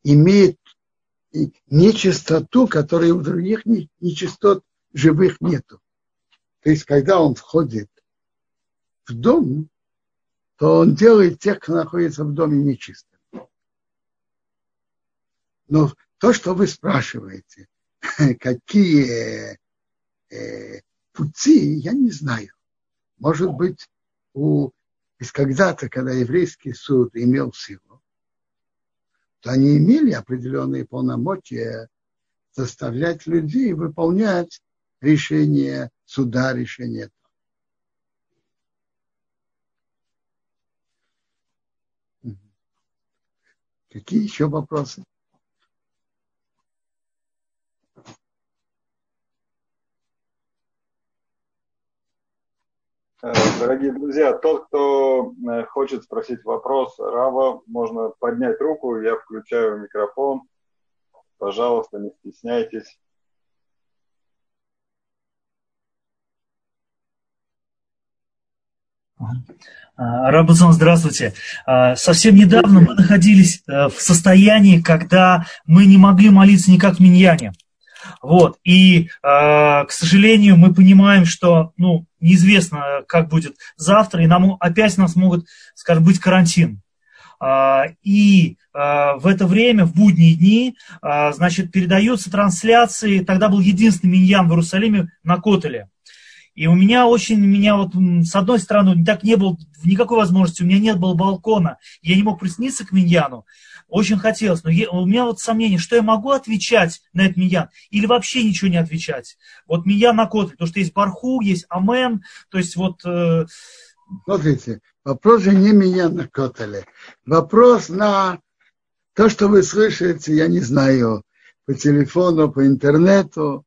имеет нечистоту, которой у других нечистот живых нету. То есть, когда он входит в дом, то он делает тех, кто находится в доме нечистым. Но то, что вы спрашиваете, какие э, пути, я не знаю. Может быть, у, из когда-то, когда еврейский суд имел силу, то они имели определенные полномочия заставлять людей выполнять решение суда, решение Какие еще вопросы? Э, дорогие друзья, тот, кто э, хочет спросить вопрос Рава, можно поднять руку, я включаю микрофон. Пожалуйста, не стесняйтесь. А, Рабузон, здравствуйте. А, совсем недавно мы находились э, в состоянии, когда мы не могли молиться никак в Миньяне. Вот. И, а, к сожалению, мы понимаем, что ну, неизвестно, как будет завтра, и нам опять нас могут, скажем, быть карантин. И в это время, в будние дни, значит, передаются трансляции. Тогда был единственный миньян в Иерусалиме на Котеле. И у меня очень, меня вот, с одной стороны, так не было никакой возможности, у меня нет было балкона, я не мог присниться к Миньяну, очень хотелось, но я, у меня вот сомнение, что я могу отвечать на этот Миньян, или вообще ничего не отвечать. Вот Миньян на Котле, потому что есть Барху, есть Амен, то есть вот... Э... Смотрите, вопрос же не Миньян на Котле, вопрос на то, что вы слышите, я не знаю, по телефону, по интернету,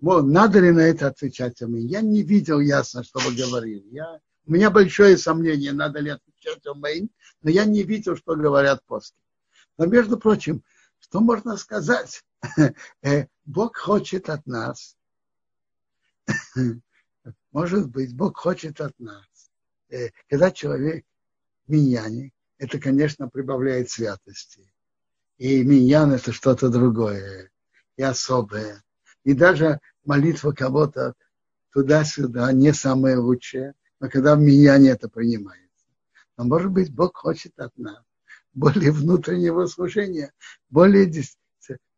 надо ли на это отвечать Амин? Я не видел ясно, что вы говорили. Я, у меня большое сомнение, надо ли отвечать Амин, но я не видел, что говорят после. Но, между прочим, что можно сказать э, Бог хочет от нас, может быть, Бог хочет от нас, э, когда человек миньяне, это, конечно, прибавляет святости. И миньян это что-то другое, и особое. И даже молитва кого-то туда-сюда не самое лучшее, но когда в миньяне это принимается. Но, может быть, Бог хочет от нас более внутреннего служения, более,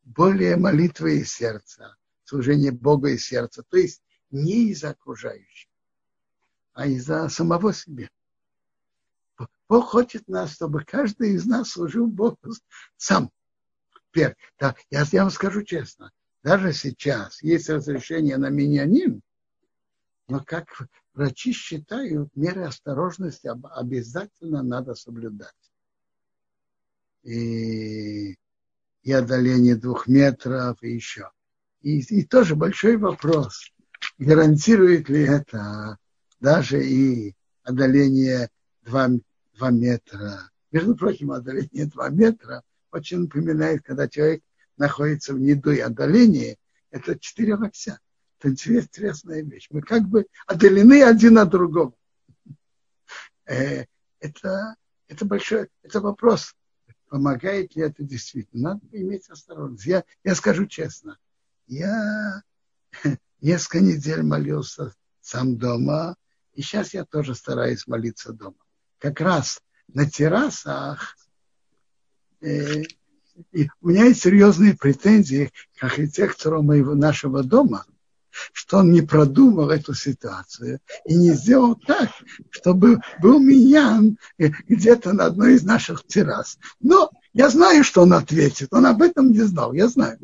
более молитвы из сердца, служение Бога из сердца. То есть не из окружающих, а из-за самого себя. Бог хочет нас, чтобы каждый из нас служил Богу сам. Теперь, да, я, я вам скажу честно, даже сейчас есть разрешение на миньянин, но как врачи считают, меры осторожности обязательно надо соблюдать. И, и отдаление двух метров, и еще. И, и тоже большой вопрос, гарантирует ли это даже и отдаление 2, 2 метра. Между прочим, отдаление 2 метра очень напоминает, когда человек находится в неду и отдалении, это 4 локтя. Это интересная вещь. Мы как бы отдалены один от другого. Э, это, это большой это вопрос, помогает ли это действительно. Надо иметь осторожность. Я, я скажу честно, я несколько недель молился сам дома, и сейчас я тоже стараюсь молиться дома. Как раз на террасах э, и у меня есть серьезные претензии к архитектору моего, нашего дома, что он не продумал эту ситуацию и не сделал так, чтобы был миньян э, где-то на одной из наших террас. Но я знаю, что он ответит. Он об этом не знал, я знаю.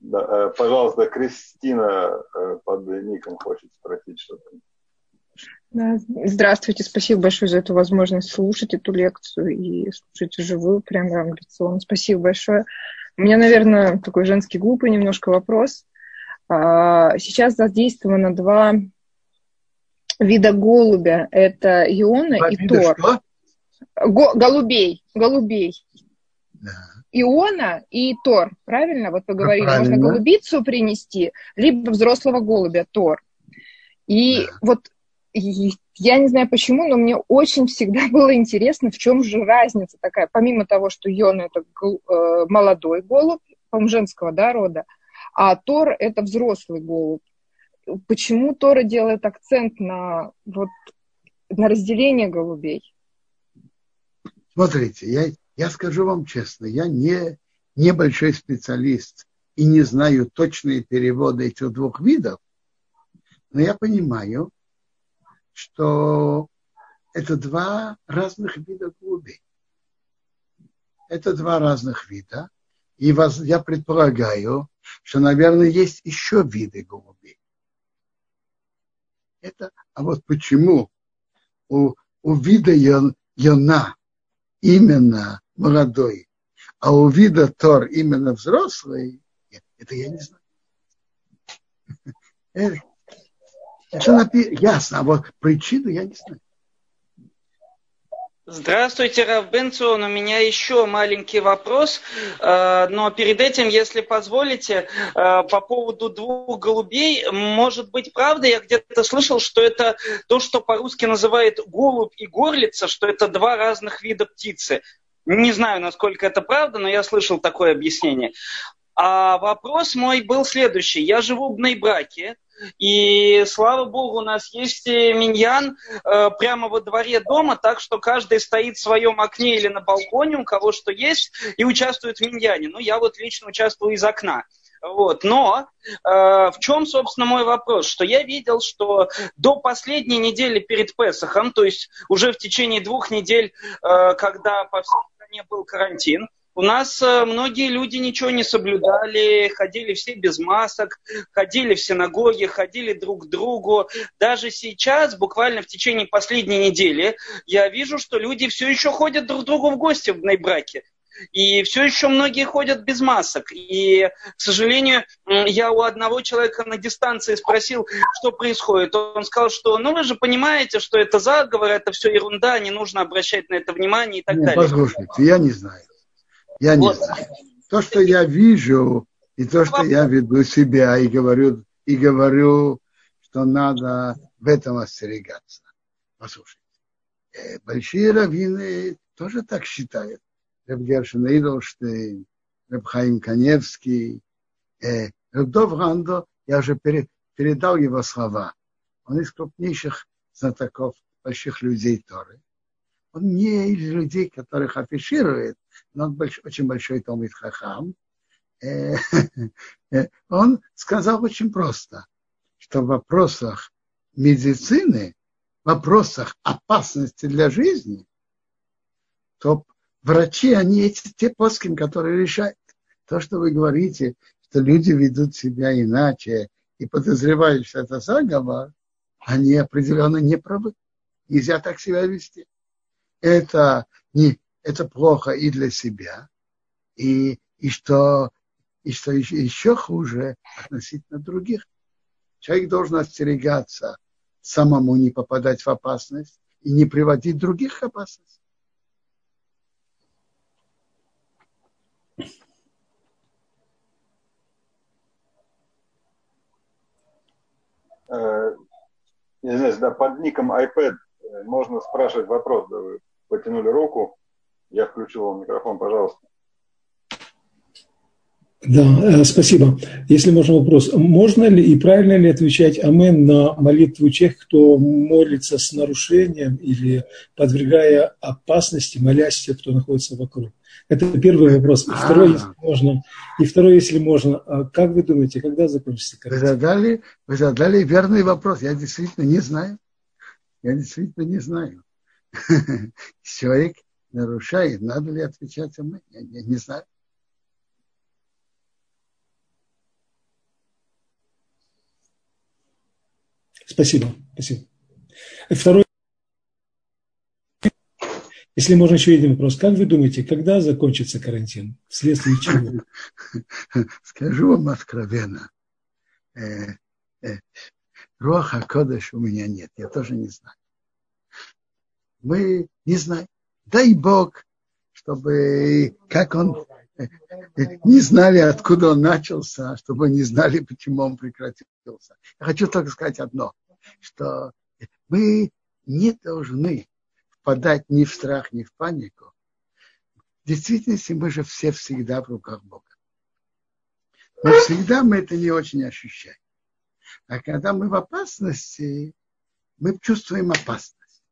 Да, э, пожалуйста, Кристина э, под ником хочет спросить что-то. Здравствуйте, спасибо большое за эту возможность слушать эту лекцию и слушать живую, прям лекционно. Спасибо большое. У меня, наверное, такой женский глупый немножко вопрос. А, сейчас задействовано два вида голубя. Это Иона два и Тор. Что? Го, голубей, голубей. Да. Иона и Тор, правильно? Вот поговорили, правильно. можно голубицу принести, либо взрослого голубя, Тор. И да. вот я не знаю почему, но мне очень всегда было интересно, в чем же разница такая. Помимо того, что Йона это э, молодой голубь, по женского да, рода, а Тор это взрослый голубь. Почему Тора делает акцент на, вот, на разделение голубей? Смотрите, я, я скажу вам честно, я не небольшой специалист и не знаю точные переводы этих двух видов, но я понимаю, что это два разных вида голубей. Это два разных вида. И вас, я предполагаю, что, наверное, есть еще виды голубей. Это, а вот почему у, у вида Йона именно молодой, а у вида Тор именно взрослый, это я не знаю. Это напи... ясно, а вот причину я не знаю. Здравствуйте, Рав Бенцион. У меня еще маленький вопрос, э, но перед этим, если позволите, э, по поводу двух голубей, может быть, правда, я где-то слышал, что это то, что по-русски называют голубь и горлица, что это два разных вида птицы. Не знаю, насколько это правда, но я слышал такое объяснение. А вопрос мой был следующий. Я живу в Бнейбраке, и слава богу, у нас есть миньян э, прямо во дворе дома, так что каждый стоит в своем окне или на балконе, у кого что есть, и участвует в миньяне. Ну, я вот лично участвую из окна. Вот. Но э, в чем, собственно, мой вопрос? Что я видел, что до последней недели перед Песохом, то есть уже в течение двух недель, э, когда по всей стране был карантин, у нас э, многие люди ничего не соблюдали, ходили все без масок, ходили в синагоги, ходили друг к другу. Даже сейчас, буквально в течение последней недели, я вижу, что люди все еще ходят друг к другу в гости в Нейбраке. И все еще многие ходят без масок. И, к сожалению, я у одного человека на дистанции спросил, что происходит. Он сказал, что ну вы же понимаете, что это заговор, это все ерунда, не нужно обращать на это внимание и так Нет, далее. Послушайте, я не знаю. Я не вот. знаю. то, что я вижу, и то, что я веду себя, и говорю, и говорю, что надо в этом остерегаться. Послушайте, э, большие раввины тоже так считают. Раб Гершин Идолштейн, Раб Хаим Каневский, э, Рабдов Рандо, я уже передал его слова. Он из крупнейших знатоков, больших людей Торы. Он не из людей, которых афиширует, но он больш, очень большой Талмит Хахам. Э, э, он сказал очень просто, что в вопросах медицины, в вопросах опасности для жизни, то врачи, они эти те плоским, которые решают. То, что вы говорите, что люди ведут себя иначе и подозревают, что это заговор, они определенно не правы. Нельзя так себя вести это, не, это плохо и для себя, и, и, что, и что еще, еще хуже относительно других. Человек должен остерегаться самому не попадать в опасность и не приводить других в опасность. Э, я знаю, да, под ником iPad можно спрашивать вопрос, да, вы потянули руку. Я включил вам микрофон, пожалуйста. Да, э, спасибо. Если можно вопрос, можно ли и правильно ли отвечать амен на молитву тех, кто молится с нарушением или подвергая опасности, молясь тех, кто находится вокруг? Это первый вопрос. И второй, если можно, и второй, если можно, а как вы думаете, когда закончится карантин? Вы задали, вы задали верный вопрос. Я действительно не знаю. Я действительно не знаю. человек нарушает, надо ли отвечать ему? Я, я не знаю. Спасибо. Спасибо. Второй. Если можно еще один вопрос. Как вы думаете, когда закончится карантин? Вследствие чего? Скажу вам откровенно. Роха Кодыш у меня нет. Я тоже не знаю мы не знаем. Дай Бог, чтобы как он не знали, откуда он начался, чтобы не знали, почему он прекратился. Я хочу только сказать одно, что мы не должны впадать ни в страх, ни в панику. В действительности мы же все всегда в руках Бога. Но всегда мы это не очень ощущаем. А когда мы в опасности, мы чувствуем опасность.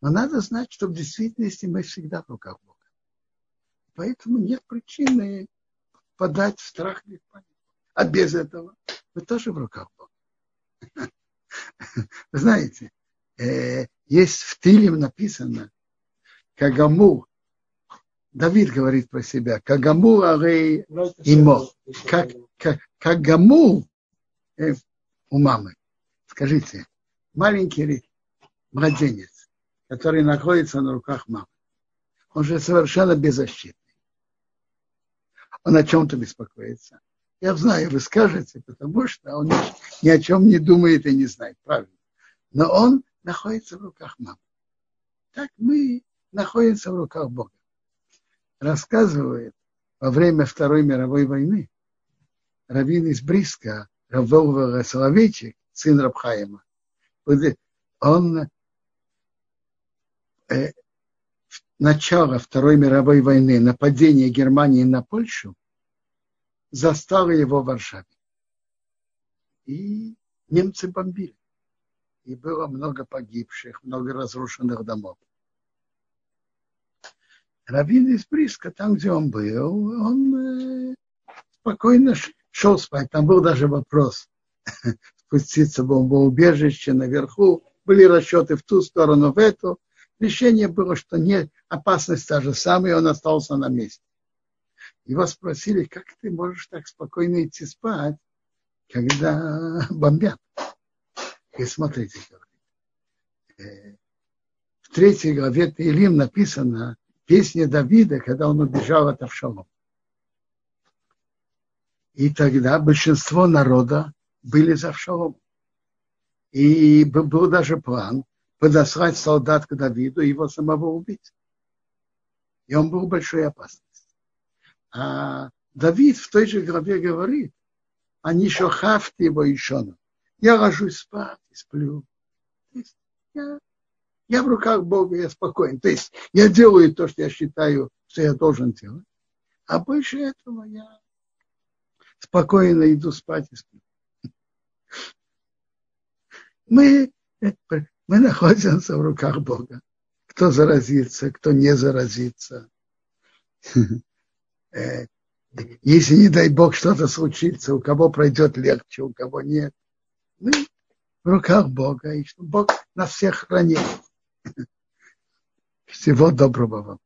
Но надо знать, что в действительности мы всегда в руках Бога. Поэтому нет причины подать в страх и в панику. А без этого мы тоже в руках Бога. Вы знаете, э, есть в Тилем написано, Кагаму, Давид говорит про себя, Кагаму арей имо, как, как, Кагаму э, у мамы. Скажите, маленький младенец, который находится на руках мамы. Он же совершенно беззащитный. Он о чем-то беспокоится. Я знаю, вы скажете, потому что он ни о чем не думает и не знает, правильно. Но он находится в руках мамы. Так мы находимся в руках Бога. Рассказывает во время Второй мировой войны раввин из Бриска, Раволва Соловейчик, сын Рабхаима, он э, начало Второй мировой войны, нападение Германии на Польшу, застало его в Варшаве. И немцы бомбили. И было много погибших, много разрушенных домов. Равин из Бриска, там, где он был, он э, спокойно шел спать. Там был даже вопрос спуститься в бомбоубежище наверху. Были расчеты в ту сторону, в эту. Решение было, что не, опасность та же самая, и он остался на месте. Его спросили, как ты можешь так спокойно идти спать, когда бомбят? И смотрите, говорит, э, в третьей главе Таилим написано песня Давида, когда он убежал от Авшалом. И тогда большинство народа были за Авшалом. И был даже план, подослать солдат к Давиду и его самого убить. И он был в большой опасности. А Давид в той же главе говорит, они шохавты его еще. Я ложусь спать и сплю. То есть я, я в руках Бога, я спокоен. То есть я делаю то, что я считаю, что я должен делать. А больше этого я спокойно иду спать и сплю. Мы, мы находимся в руках Бога. Кто заразится, кто не заразится. Э, если, не дай Бог, что-то случится, у кого пройдет легче, у кого нет. Мы в руках Бога, и что Бог нас всех хранит. Всего доброго вам.